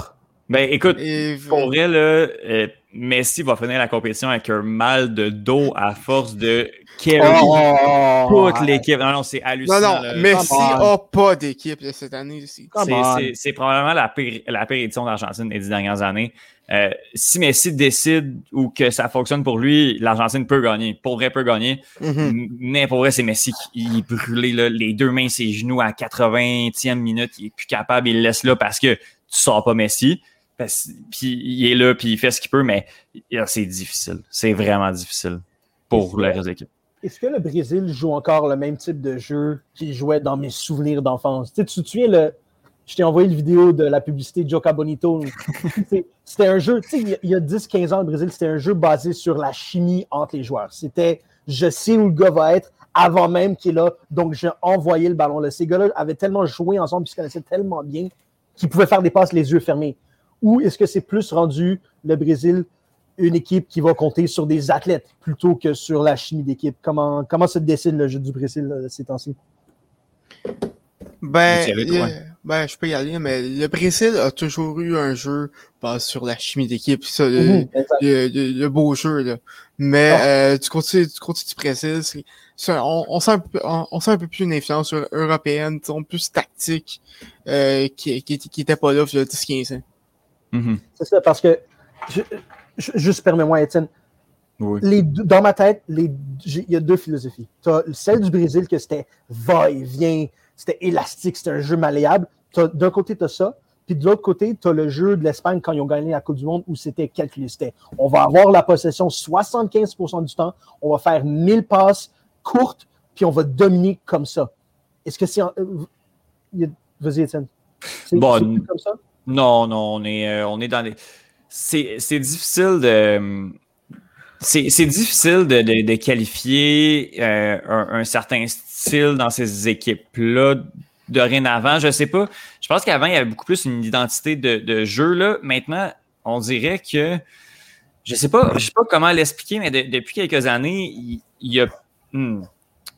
Ben, écoute, Et pour vrai, là, euh, Messi va finir la compétition avec un mal de dos à force de carry Oh! toute l'équipe. Non, non, c'est non, hallucinant. non, là. Messi Come on. a pas d'équipe cette année C'est- probablement la pire, la pire édition d'Argentine des dix dernières années. Euh, si Messi décide ou que ça fonctionne pour lui, l'Argentine peut gagner. Pour vrai, peut gagner. Mhm. M- Mais pour vrai, c'est Messi qui est brûlé, là, les deux mains, ses genoux à 80e minute. Il est plus capable, il le laisse là parce que tu sors pas Messi. Parce- Puis il est là, puis il fait ce qu'il peut, mais c'est difficile. C'est vraiment difficile pour le reste de l'équipe. Est-ce que le Brésil joue encore le même type de jeu qu'il jouait dans mes souvenirs d'enfance? Tu, te souviens, le... je t'ai envoyé le vidéo de la publicité de Joca Bonito. (laughs) C'était un jeu, tu sais, il y a- il y a 10-15 ans au Brésil, c'était un jeu basé sur la chimie entre les joueurs. C'était je sais où le gars va être avant même qu'il est là, donc j'ai envoyé le ballon. Ces gars-là avaient tellement joué ensemble, puis se connaissaient tellement bien qu'ils pouvaient faire des passes les yeux fermés. Ou est-ce que c'est plus rendu le Brésil une équipe qui va compter sur des athlètes plutôt que sur la chimie d'équipe? Comment, comment se dessine le jeu du Brésil là, ces temps-ci? Ben, le- ben, je peux y aller, mais le Brésil a toujours eu un jeu basé sur la chimie d'équipe. Ça, le, Mhm, exact. le, le- le beau jeu, là. Mais Ah. euh, du, côté, du côté du Brésil, c'est, c'est- on, on, sent un peu, on, on sent un peu plus une influence eu- européenne, plus tactique, euh, qui, qui, qui était pas là il y a 10-15 ans. Mhm. C'est ça, parce que, je- je- juste permets-moi, Étienne, Oui. les deux- dans ma tête, les- il y a deux philosophies. Tu as celle du Brésil que c'était va-et-vient, c'était élastique, c'était un jeu malléable. D'un côté, tu as ça. Puis de l'autre côté, tu as le jeu de l'Espagne quand ils ont gagné la Coupe du Monde où c'était calculé. C'était on va avoir la possession 75% du temps, on va faire 1000 passes courtes, puis on va dominer comme ça. Est-ce que c'est. euh, Vas-y, Étienne. C'est Bon, comme ça? Non, non, on est, euh, on est dans les. C'est difficile de. C'est difficile de, de- de qualifier euh, un, un certain style dans ces équipes-là dorénavant. Je sais pas. Je pense qu'avant, il y avait beaucoup plus une identité de, de jeu. Là. Maintenant, on dirait que. Je sais pas, je sais pas comment l'expliquer, mais de- depuis quelques années, il, il y a. hmm.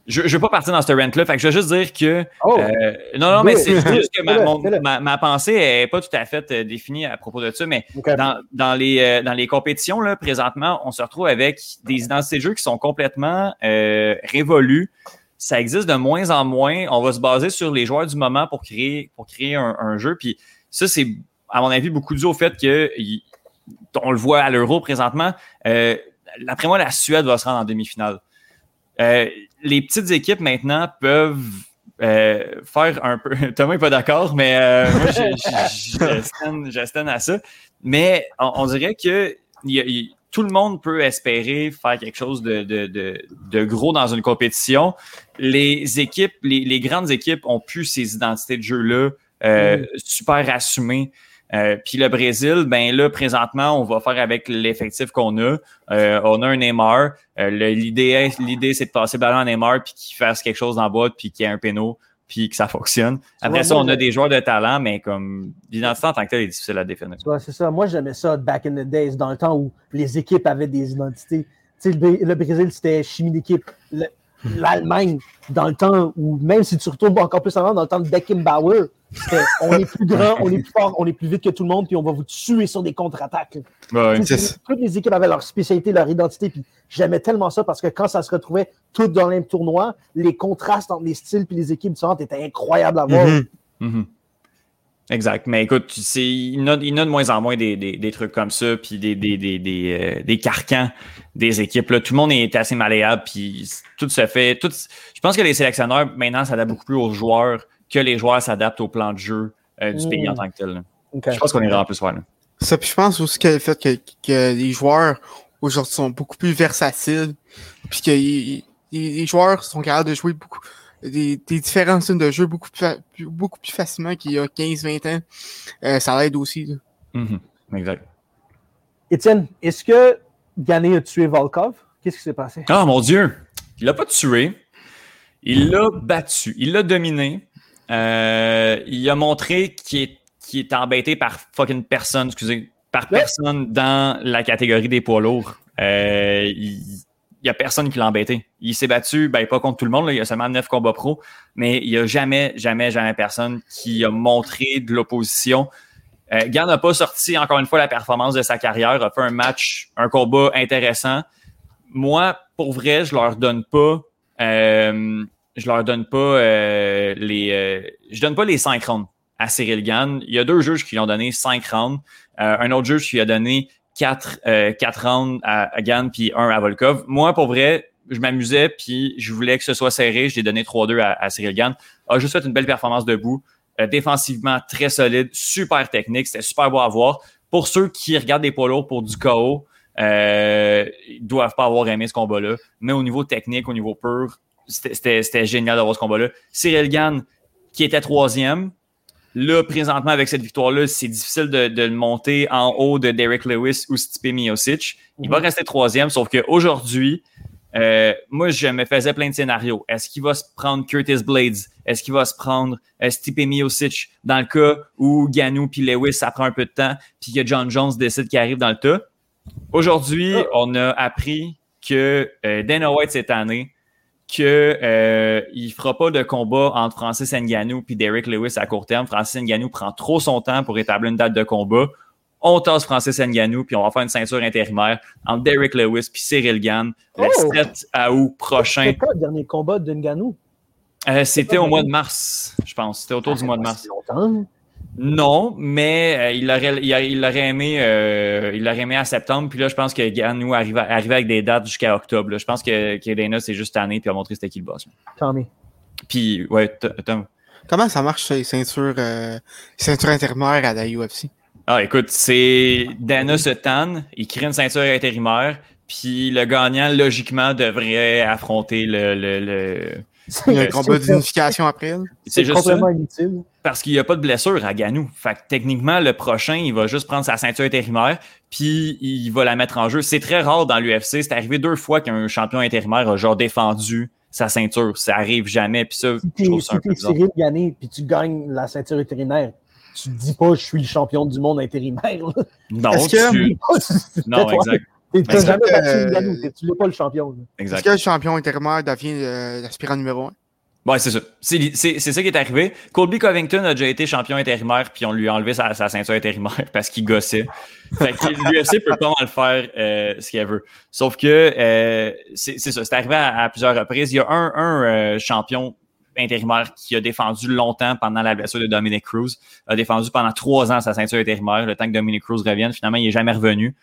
Je ne veux pas partir dans ce rant-là. Fait que je veux juste dire que Oh! euh, non, non, mais c'est juste que (laughs) ma, mon- ma, ma pensée n'est pas tout à fait euh, définie à propos de ça, mais dans, dans, les, euh, dans les compétitions, là, présentement, on se retrouve avec des identités de jeu qui sont complètement révolues. Ça existe de moins en moins. On va se baser sur les joueurs du moment pour créer, pour créer un, un jeu. Puis ça, c'est, à mon avis, beaucoup dû au fait que on le voit à l'Euro présentement. D'après moi, la Suède va se rendre en demi-finale. Euh, les petites équipes maintenant peuvent euh, faire un peu. (laughs) Thomas n'est pas d'accord, mais euh, moi, (laughs) stand à ça. Mais on, on dirait que y a- tout le monde peut espérer faire quelque chose de, de, de, de gros dans une compétition. Les équipes, les, les grandes équipes ont plus ces identités de jeu-là euh, super assumées. Euh, Puis le Brésil, ben là, présentement, on va faire avec l'effectif qu'on a. Euh, on a un Neymar. Euh, L'idée, l'idée, c'est de passer le ballon à Neymar puis qu'il fasse quelque chose en bas puis qu'il y ait un péno puis que ça (laughs) fonctionne. Après ça, moi, on a des joueurs de talent, mais comme l'identité en tant que telle est difficile à définir. Tu vois, c'est ça. Moi, j'aimais ça back in the days, dans le temps où les équipes avaient des identités. Tu sais, le, Br- le Brésil, c'était chimie d'équipe. Le- L'Allemagne, dans le temps où, même si tu retournes encore plus avant, dans le temps de Beckenbauer, c'était on est plus grand, on est plus fort, on est plus vite que tout le monde, puis on va vous tuer sur des contre-attaques. Ouais. Toutes les équipes avaient leur spécialité, leur identité, puis j'aimais tellement ça parce que quand ça se retrouvait toutes dans le même tournoi, les contrastes entre les styles et les équipes différentes étaient incroyables à voir. Mhm. Mhm. Exact. Mais écoute, tu sais, il y en a, il y en a de moins en moins des, des, des trucs comme ça, puis des, des, des, des, euh, des carcans des équipes. Là. Tout le monde est assez malléable, puis tout se fait. Tout, je pense que les sélectionneurs, maintenant, s'adaptent beaucoup plus aux joueurs que les joueurs s'adaptent au plan de jeu euh, du Mm. pays en tant que tel. là. Je pense qu'on est vraiment plus là. Ça, puis je pense aussi que le fait que, que les joueurs aujourd'hui sont beaucoup plus versatiles, puis que y- y- les joueurs sont capables de jouer beaucoup des, des différents styles de jeu beaucoup plus, beaucoup plus facilement qu'il y a 15-20 ans. Euh, ça l'aide aussi. là. Mhm. Exact. Étienne, est-ce que Gagné a tué Volkov? Qu'est-ce qui s'est passé? Ah mon Dieu! Il l'a pas tué. Il l'a battu, il l'a dominé. Euh, il a montré qu'il est, qu'il est embêté par fucking personne, excusez, par personne dans la catégorie des poids lourds. Euh, il n'y a personne qui l'a embêté. Il s'est battu, ben pas contre tout le monde, il y a seulement neuf combats pro, mais il n'y a jamais, jamais, jamais personne qui a montré de l'opposition. Euh, Gann n'a pas sorti encore une fois la performance de sa carrière, a fait un match, un combat intéressant. Moi, pour vrai, je leur donne pas euh, je leur donne pas euh, les. Euh, je donne pas les 5 rounds à Cyril Gann. Il y a deux juges qui lui ont donné 5 rounds. Un autre juge qui a donné 4, euh, rounds à, Gann puis un à Volkov. Moi, pour vrai, je m'amusais puis je voulais que ce soit serré. Je l'ai donné 3-2 à, Cyril Gann. A juste fait une belle performance debout. défensivement, très solide, super technique. C'était super beau à voir. Pour ceux qui regardent des lourds pour du KO, euh, ils doivent pas avoir aimé ce combat-là. Mais au niveau technique, au niveau pur, c'était génial d'avoir ce combat-là. Cyril Gann, qui était troisième, là, présentement, avec cette victoire-là, c'est difficile de, de, le monter en haut de Derek Lewis ou Stipe Miocic. Il va mhm. rester troisième, sauf qu'aujourd'hui, euh, moi, je me faisais plein de scénarios. Est-ce qu'il va se prendre Curtis Blades? Est-ce qu'il va se prendre euh, Stipe Miocic dans le cas où Ganou puis Lewis, ça prend un peu de temps, puis que John Jones décide qu'il arrive dans le tas? Aujourd'hui, ah. on a appris que euh, Dana White cette année qu'il euh, il fera pas de combat entre Francis Ngannou et Derek Lewis à court terme. Francis Ngannou prend trop son temps pour établir une date de combat. On tasse Francis Ngannou puis on va faire une ceinture intérimaire entre Derek Lewis puis Cyril Gann le 7 août prochain. C'était pas le dernier combat de Ngannou? Euh, c'était au mois de mars, je pense. C'était autour du mois de mars. Longtemps. Non, mais euh, il, aurait, il, aurait aimé, euh, il l'aurait aimé à septembre. Puis là, je pense que Ganou arrive, arrive avec des dates jusqu'à octobre. Je pense que, que Dana, c'est juste année puis a montré c'était qui le boss. Tommy. Puis, ouais, Tom. Comment ça marche, ces ceintures, euh, ceintures intérimaires à la UFC? Ah, écoute, c'est Dana se tanne, il crée une ceinture intérimaire, puis le gagnant, logiquement, devrait affronter le, le, le il y a un combat d'unification après. C'est complètement inutile. Parce qu'il n'y a pas de blessure à Ganou. Fait que techniquement, le prochain, il va juste prendre sa ceinture intérimaire, puis il va la mettre en jeu. C'est très rare dans l'UFC. C'est arrivé deux fois qu'un champion intérimaire a genre défendu sa ceinture. Ça arrive jamais. Puis ça, si je trouve ça un peu Cyril Gagné, puis tu gagnes la ceinture intérimaire, tu dis pas je suis le champion du monde intérimaire. Non, tu... non, exact. Tu n'as jamais battu tu n'es pas le champion. Est-ce que le champion intérimaire devient euh, l'aspirant numéro un? C'est ça. C'est ça qui est arrivé. Colby Covington a déjà été champion intérimaire, puis on lui a enlevé sa, sa ceinture intérimaire (laughs) parce qu'il gossait. Fait que l'UFC peut pas mal faire euh, ce qu'elle veut. Sauf que euh, c'est ça, c'est arrivé à, plusieurs reprises. Il y a un, un euh, champion intérimaire qui a défendu longtemps pendant la blessure de Dominic Cruz, a défendu pendant trois ans sa ceinture intérimaire, le temps que Dominic Cruz revienne. Finalement, il est jamais revenu.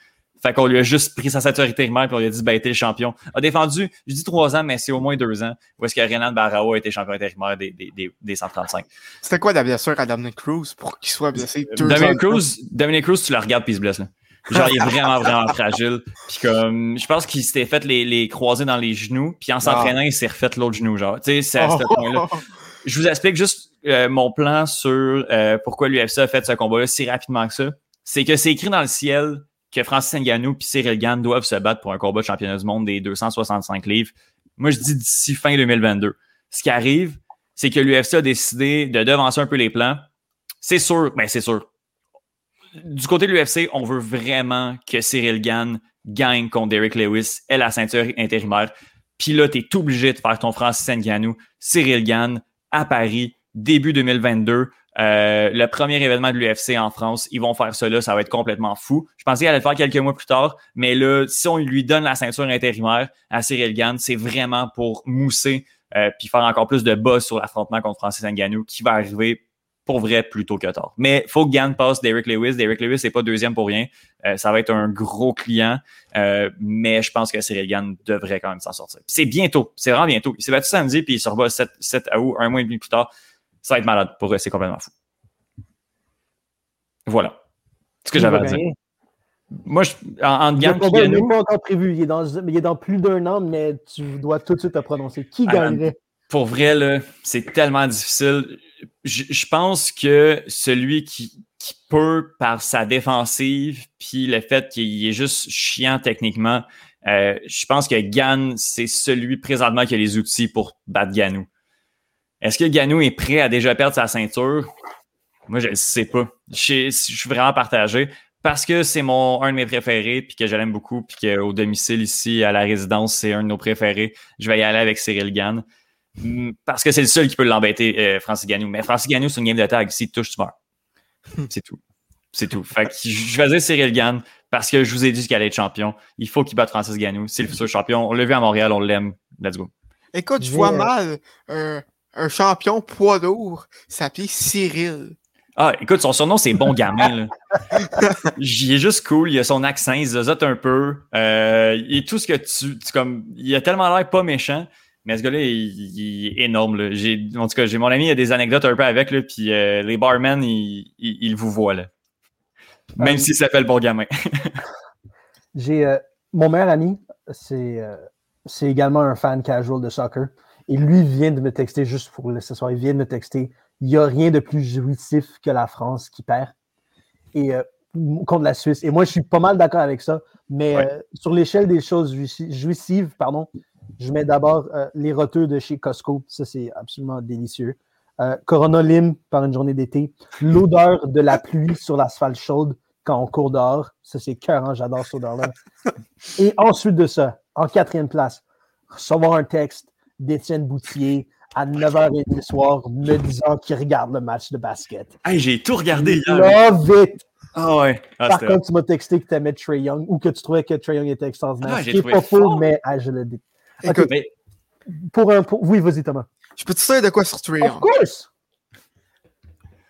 Fait qu'on lui a juste pris sa ceinture intérimaire puis on lui a dit, ben, t'es le champion. A défendu, je dis trois ans, mais c'est au moins deux ans où est-ce que Renan Barrao a été champion intérimaire des, des, des, 135. C'était quoi la blessure à Dominic Cruz pour qu'il soit blessé deux Dominic Cruz, Dominic Cruz, tu le regardes puis il se blesse, là. Genre, il est vraiment, vraiment fragile. Puis comme, je pense qu'il s'était fait les, les croisés dans les genoux, puis en s'entraînant, il s'est refait l'autre genou, genre. Tu sais, c'est à ce oh. point-là. Je vous explique juste euh, mon plan sur euh, pourquoi l'UFC a fait ce combat-là si rapidement que ça. C'est que c'est écrit dans le ciel que Francis Ngannou et Cyril Gann doivent se battre pour un combat de championnat du monde des 265 livres. Moi, je dis d'ici fin 2022. Ce qui arrive, c'est que l'UFC a décidé de devancer un peu les plans. C'est sûr, mais ben, c'est sûr. Du côté de l'UFC, on veut vraiment que Cyril Gann gagne contre Derek Lewis et la ceinture intérimaire. Puis là, tu es obligé de faire ton Francis Ngannou, Cyril Gann à Paris, début 2022. Euh, le premier événement de l'UFC en France, ils vont faire cela, ça va être complètement fou. Je pensais qu'il allait le faire quelques mois plus tard, mais là, si on lui donne la ceinture intérimaire à Cyril Gann, c'est vraiment pour mousser euh, puis faire encore plus de buzz sur l'affrontement contre Francis Ngannou qui va arriver pour vrai plus tôt que tard. Mais faut que Gann passe Derek Lewis. Derek Lewis n'est pas deuxième pour rien. Euh, ça va être un gros client, euh, mais je pense que Cyril Gann devrait quand même s'en sortir. C'est bientôt, c'est vraiment bientôt. Il s'est battu samedi, puis il se rebat 7, 7 août, un mois et demi plus tard ça va être malade. Pour eux, c'est complètement fou. Voilà. Ce que j'avais à dire. Moi, je, en, en n'est pas encore prévu. Il est dans, il est dans plus d'un an, mais tu dois tout de suite te prononcer. Qui gagnerait? Pour vrai, c'est tellement difficile. Je, je, pense que celui qui, qui peut, par sa défensive, puis le fait qu'il est juste chiant techniquement, Euh, je pense que Gan, c'est celui présentement qui a les outils pour battre Ganou. Est-ce que Ganou est prêt à déjà perdre sa ceinture? Moi, je ne sais pas. Je, suis vraiment partagé parce que c'est mon un de mes préférés, puis que je l'aime beaucoup, puis qu'au domicile ici, à la résidence, c'est un de nos préférés. Je vais y aller avec Cyril Gann. Hmm, parce que c'est le seul qui peut l'embêter, euh, Francis Ganou. Mais Francis Ganou, c'est une game de tag. S'il touche, tu meurs. C'est tout. C'est tout. Fait que je vais dire Cyril Gann parce que je vous ai dit qu'il allait être champion. Il faut qu'il batte Francis Ganou. C'est le futur champion. On l'a vu à Montréal, on l'aime. Let's go. Écoute, je vois mal un champion poids lourd s'appeler Cyril. Ah, écoute, son surnom, c'est Bon Gamin. (laughs) il est juste cool, il a son accent, il zozote un peu. Euh, il est tout ce que tu, comme, il a tellement l'air pas méchant, mais ce gars-là, il, est énorme. Là. En tout cas, j'ai mon ami, il a des anecdotes un peu avec, là, puis euh, les barmen, ils, vous voient. Là. Même euh, s'il s'appelle Bon Gamin. (laughs) j'ai mon meilleur ami, c'est c'est également un fan casual de soccer. Et lui vient de me texter juste pour le ce soir. Il vient de me texter il n'y a rien de plus jouissif que la France qui perd et, euh, contre la Suisse. Et moi, je suis pas mal d'accord avec ça. Mais euh, sur l'échelle des choses jouissives, pardon, je mets d'abord euh, les roteux de chez Costco. Ça, c'est absolument délicieux. Corona Lim par une journée d'été. L'odeur de la pluie sur l'asphalte chaude quand on court dehors. Ça, c'est cœur, j'adore cette odeur-là. (laughs) Et ensuite de ça, en quatrième place, recevoir un texte d'Étienne Boutier à 9h30 le soir me disant qu'il regarde le match de basket. Hey, j'ai tout regardé hier. Love it! Ah ouais. Ah, Par contre, tu m'as texté que tu aimais Trey Young ou que tu trouvais que Trey Young était extraordinaire. Ah, Ce qui pas faux, mais ah, je le dis. Écoute, mais... pour un, Oui, vas-y, Thomas. Je peux te dire de quoi sur Trey Young? Of course!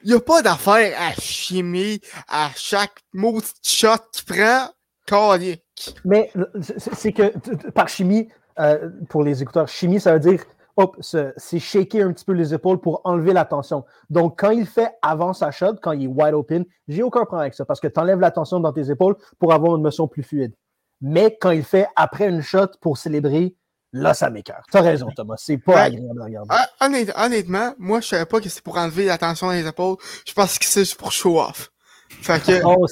Il n'y a pas d'affaire à chimie à chaque mot shot qu'il prend. Calique. Mais c'est que par chimie, euh, pour les écouteurs, chimie, ça veut dire hop, c'est shaker un petit peu les épaules pour enlever la tension. Donc, quand il fait avant sa shot, quand il est wide open, j'ai aucun problème avec ça parce que tu enlèves la tension dans tes épaules pour avoir une motion plus fluide. Mais quand il fait après une shot pour célébrer, là, ça m'écœure. Tu as raison, Thomas. C'est pas agréable à regarder. Honnêtement, moi, je savais pas que c'est pour enlever la tension dans les épaules. Je pense que c'est pour show off. Fait que, oh,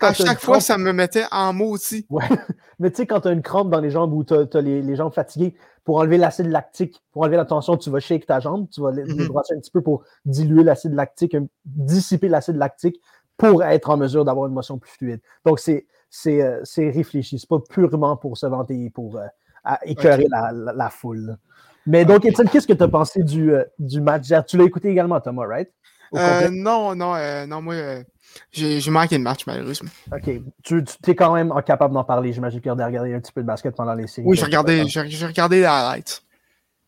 à chaque fois, ça me mettait en mots aussi. Ouais. (laughs) Mais tu sais, quand tu as une crampe dans les jambes ou tu as, les, jambes fatiguées, pour enlever l'acide lactique, pour enlever la tension, tu vas shake ta jambe, tu vas mm un petit peu pour diluer l'acide lactique, dissiper l'acide lactique pour être en mesure d'avoir une motion plus fluide. Donc, c'est euh, réfléchi. C'est pas purement pour se vanter, pour euh, écœurer la, foule. Mais donc, Étienne, qu'est-ce que tu as pensé du, euh, du match? Tu l'as écouté également, Thomas, right? non, non, non, moi, j'ai manqué de match, malheureusement. OK. Tu, tu es quand même incapable d'en parler. J'imagine que tu as regardé un petit peu de basket pendant les séries. Oui, j'ai regardé, j'ai regardé la light.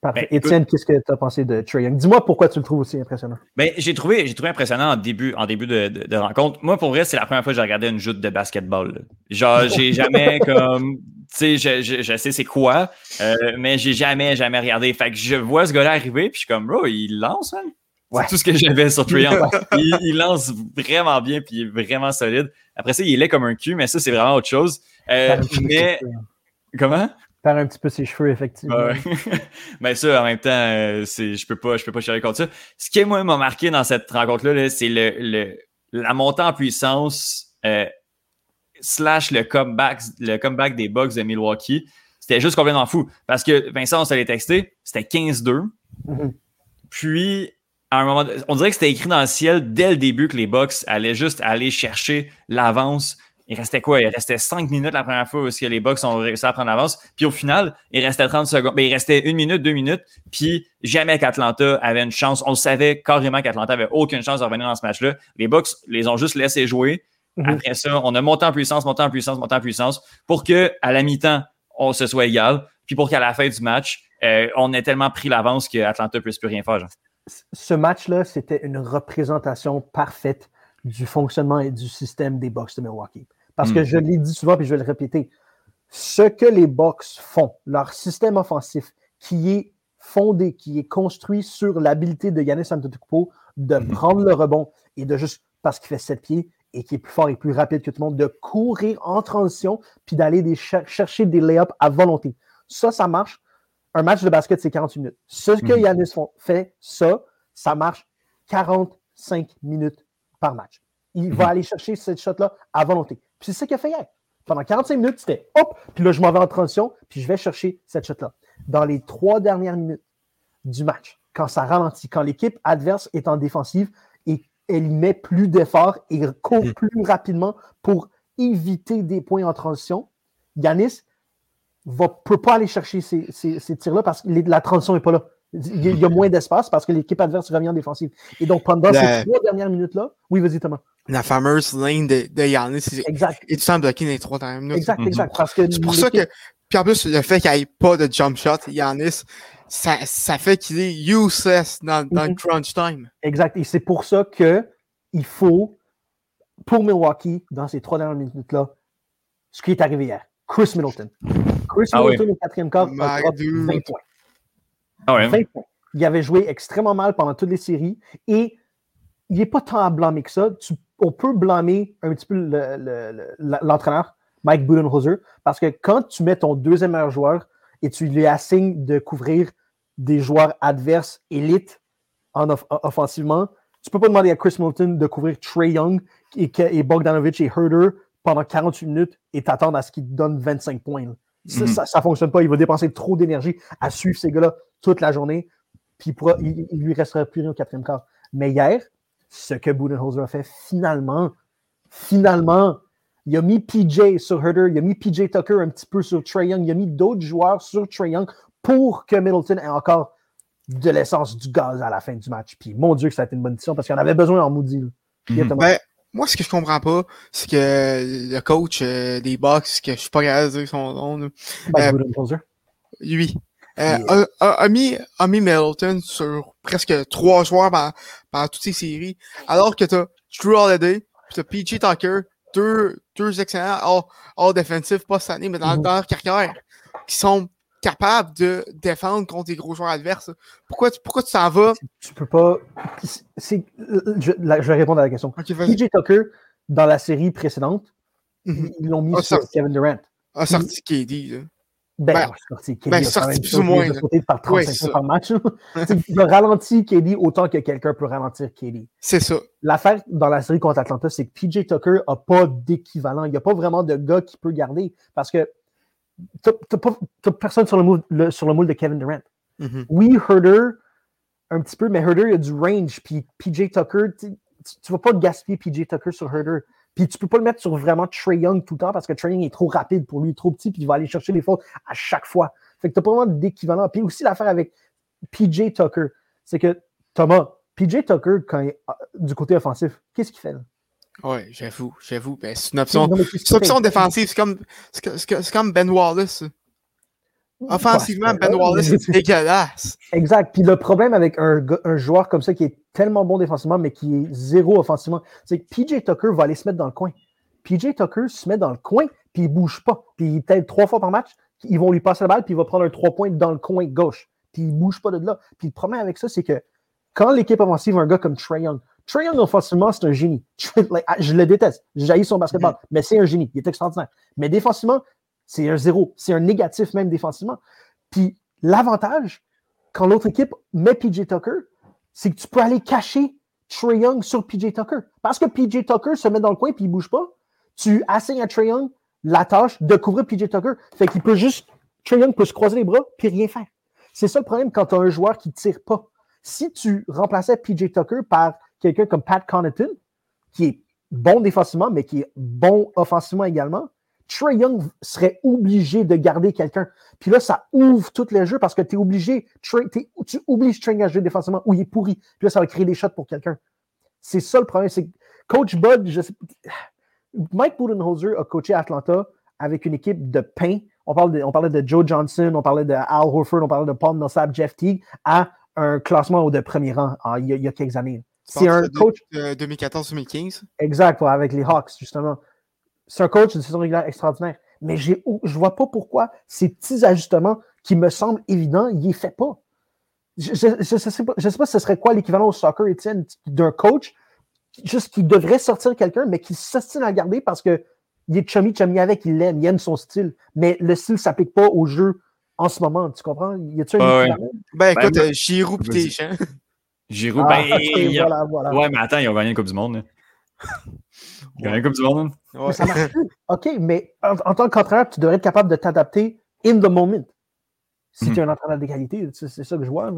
Parfait. Ben, Étienne, qu'est-ce que tu as pensé de Trey Young? Dis-moi pourquoi tu le trouves aussi impressionnant. Ben, j'ai trouvé, trouvé impressionnant en début, en début de, de, rencontre. Moi, pour vrai, c'est la première fois que j'ai regardé une joute de basketball. Genre, (laughs) j'ai jamais comme. Tu sais, je, je, je, sais c'est quoi, euh, mais j'ai jamais, jamais regardé. Fait que je vois ce gars-là arriver, puis je suis comme, bro, il lance, C'est tout ce que j'avais sur Trae (laughs) il, lance vraiment bien puis il est vraiment solide. Après ça, il est comme un cul, mais ça, c'est vraiment autre chose. Euh, mais. Comment? Faire un petit peu ses cheveux, effectivement. (laughs) mais ça, en même temps, euh, je peux pas, je peux pas chialer contre ça. Ce qui, moi, m'a marqué dans cette rencontre-là, c'est le, le, la montée en puissance euh, slash le comeback, le comeback des Bucks de Milwaukee. C'était juste complètement fou. Parce que Vincent, on s'allait texter, c'était 15-2. Mm-hmm. Puis, à un moment, on dirait que c'était écrit dans le ciel dès le début que les Bucks allaient juste aller chercher l'avance. Il restait quoi? Il restait 5 minutes la première fois où les Bucks ont réussi à prendre l'avance. Puis au final, il restait 30 secondes. Mais ben, il restait une minute, deux minutes. Puis jamais qu'Atlanta avait une chance. On savait carrément qu'Atlanta avait aucune chance de revenir dans ce match-là. Les Bucks les ont juste laissés jouer. Mhm. Après ça, on a monté en puissance, monté en puissance, monté en puissance pour que à la mi-temps, on se soit égal. Puis pour qu'à la fin du match, euh, on ait tellement pris l'avance qu'Atlanta ne puisse plus rien faire. Genre ce match-là, c'était une représentation parfaite du fonctionnement et du système des Bucks de Milwaukee. Parce que hmm. je l'ai dit souvent, puis je vais le répéter, ce que les Bucks font, leur système offensif, qui est fondé, qui est construit sur l'habilité de Yannis Antetokounmpo de hmm. prendre le rebond et de juste, parce qu'il fait sept pieds et qui est plus fort et plus rapide que tout le monde, de courir en transition puis d'aller chercher des layups à volonté. Ça, ça marche un match de basket, c'est 48 minutes. Ce que mhm. Yanis fait, ça, ça marche 45 minutes par match. Il va mhm. aller chercher cette shot-là à volonté. Puis c'est ce qu'il a fait hier. Pendant 45 minutes, c'était hop, puis là, je m'en vais en transition, puis je vais chercher cette shot-là. Dans les trois dernières minutes du match, quand ça ralentit, quand l'équipe adverse est en défensive et elle y met plus d'efforts et court Mm. plus rapidement pour éviter des points en transition, Yanis ne peut pas aller chercher ces, ces- ces tirs-là parce que les- la transition n'est pas là. Il y a, il y a moins d'espace parce que l'équipe adverse revient en défensive. Et donc, pendant La- ces trois dernières minutes-là, oui, vas-y, Thomas. La fameuse lane de, de Yannis, Exact, et tu sens bloqué dans les trois dernières minutes. exact, Mhm. exact. Parce que C'est pour ça que. Puis en plus, le fait qu'il n'y ait pas de jump shot, Yannis, ça, ça fait qu'il est useless dans, dans le Mhm. crunch time. Exact. Et c'est pour ça que il faut, pour Milwaukee, dans ces trois dernières minutes-là, ce qui est arrivé hier. Chris Middleton. Chris Ah Middleton, au quatrième quart, a drop dude. 20 points. Ah ouais. 20 points. Il avait joué extrêmement mal pendant toutes les séries et il n'est pas tant à blâmer que ça. Tu- on peut blâmer un petit peu le- le- le- l'entraîneur, Mike Budenholzer, parce que quand tu mets ton deuxième meilleur joueur et tu lui assignes de couvrir des joueurs adverses élites en off- offensivement, tu peux pas demander à Chris Milton de couvrir Trey Young et, et Bogdanovich et Herder pendant 48 minutes et t'attendre à ce qu'ils te donnent 25 points. Ça, Mhm. ça, ça fonctionne pas. Il va dépenser trop d'énergie à suivre ces gars-là toute la journée puis il, pourra- il, il lui restera plus rien au quatrième quart. Mais hier, ce que Budenholzer a fait, finalement, finalement, il a mis PJ sur Herder, il a mis PJ Tucker un petit peu sur Trey Young, il a mis d'autres joueurs sur Trey Young pour que Middleton ait encore de l'essence, du gaz à la fin du match. Puis mon Dieu que ça a été une bonne décision parce qu'il en avait besoin en Moody. Mhm. Ben, moi, ce que je comprends pas, c'est que le coach euh, des Bucks, que je suis pas capable de dire son nom, là, Mike euh, lui, euh, Yeah. a, a- a mis, a mis Middleton sur presque trois joueurs par, par toutes ces séries, alors que t'as Drew Holiday, pis t'as PJ Tucker, deux, deux excellents all, all defensifs, pas cette année, mais dans, Mhm. dans leur carrière, qui sont capables de défendre contre les gros joueurs adverses. Pourquoi, tu- pourquoi tu t'en vas? Tu peux pas. je, vais répondre à la question. PJ Tucker, dans la série précédente, Mhm. ils l'ont mis Ah, sur Kevin Durant. A sorti KD, là. Ben, Ben, sorti. KD ben, sorti plus ou moins, de par 35 Ouais, points c'est par match. là. Tu sais, il a ralenti KD autant que quelqu'un peut ralentir KD. C'est ça. L'affaire dans la série contre Atlanta, c'est que PJ Tucker n'a pas d'équivalent. Il n'y a pas vraiment de gars qui peut garder parce que tu n'as personne sur le, sur le moule de Kevin Durant. Oui, Herder, un petit peu, mais Herder, il a du range. Puis PJ Tucker, tu ne vas pas gaspiller PJ Tucker sur Herder. Puis tu peux pas le mettre sur vraiment Trey Young tout le temps parce que Trey Young est trop rapide pour lui, trop petit, puis il va aller chercher les fautes à chaque fois. Fait que tu n'as pas vraiment d'équivalent. Puis aussi l'affaire avec PJ Tucker, c'est que Thomas, PJ Tucker, quand il euh, du côté offensif, qu'est-ce qu'il fait là? Ouais, j'avoue, j'avoue. Ben, c'est une option. Non, C'est une option défensive. C'est comme, c'est comme Ben Wallace. Offensivement, Ben Wallace, c'est dégueulasse. Exact. Puis le problème avec un, un joueur comme ça qui est tellement bon défensivement, mais qui est zéro offensivement, c'est que PJ Tucker va aller se mettre dans le coin. PJ Tucker se met dans le coin, puis il bouge pas. Puis il t'aide trois fois par match, ils vont lui passer la balle, puis il va prendre un trois points dans le coin gauche. Puis il bouge pas de là. Puis le problème avec ça, c'est que quand l'équipe offensive un gars comme Trey Young, Trey Young offensivement, c'est un génie. (laughs) Ah, je le déteste. J'ai son basketball, mais c'est un génie. Il est extraordinaire. Mais défensivement, c'est un zéro. C'est un négatif même défensivement. Puis l'avantage, quand l'autre équipe met PJ Tucker, c'est que tu peux aller cacher Trey Young sur PJ Tucker. Parce que PJ Tucker se met dans le coin et il ne bouge pas, tu assignes à Trey Young la tâche de couvrir PJ Tucker. Fait qu'il peut juste. Trey Young peut se croiser les bras puis rien faire. C'est ça le problème quand tu as un joueur qui ne tire pas. Si tu remplaçais PJ Tucker par quelqu'un comme Pat Connaughton, qui est bon défensivement, mais qui est bon offensivement également, Trey Young serait obligé de garder quelqu'un. Puis là, ça ouvre tout le jeu parce que tu es obligé, Trey- t'es- tu obliges Trey à jouer défensivement ou il est pourri. Puis là, ça va créer des shots pour quelqu'un. C'est ça le problème. C'est Coach Bud, je sais, Mike Budenholzer a coaché Atlanta avec une équipe de pain. On, parle on parlait de Joe Johnson, on parlait de Al Horford, on parlait de Paul Millsap, Jeff Teague, à un classement au de premier rang il, y a, il y a quelques années. C'est un coach. De 2014-2015. Exact, ouais, avec les Hawks, justement. C'est un coach de saison régulière extraordinaire. Mais j'ai, je ne vois pas pourquoi ces petits ajustements qui me semblent évidents, il ne les fait pas. Je ne sais, pas, je sais pas si ce serait quoi l'équivalent au soccer, Étienne, d'un coach juste qui devrait sortir quelqu'un, mais qui s'ostine à le garder parce qu'il est chummy, chummy avec, il l'aime, il aime son style. Mais le style ne s'applique pas au jeu en ce moment, tu comprends? Y a-tu un Ah ouais. Ben? Ben, écoute, euh, Giroud pis Vas-y. Giroud, Ah, ben, (laughs) ok, il y a- voilà, voilà. Ouais, mais attends, ils ont gagné la Coupe du Monde. là. Il gagne comme du monde. Mais hein. ça marche plus. OK, mais en, en tant qu'entraîneur, tu devrais être capable de t'adapter in the moment. Si tu es un entraîneur d'égalité, c'est c'est ça que je vois.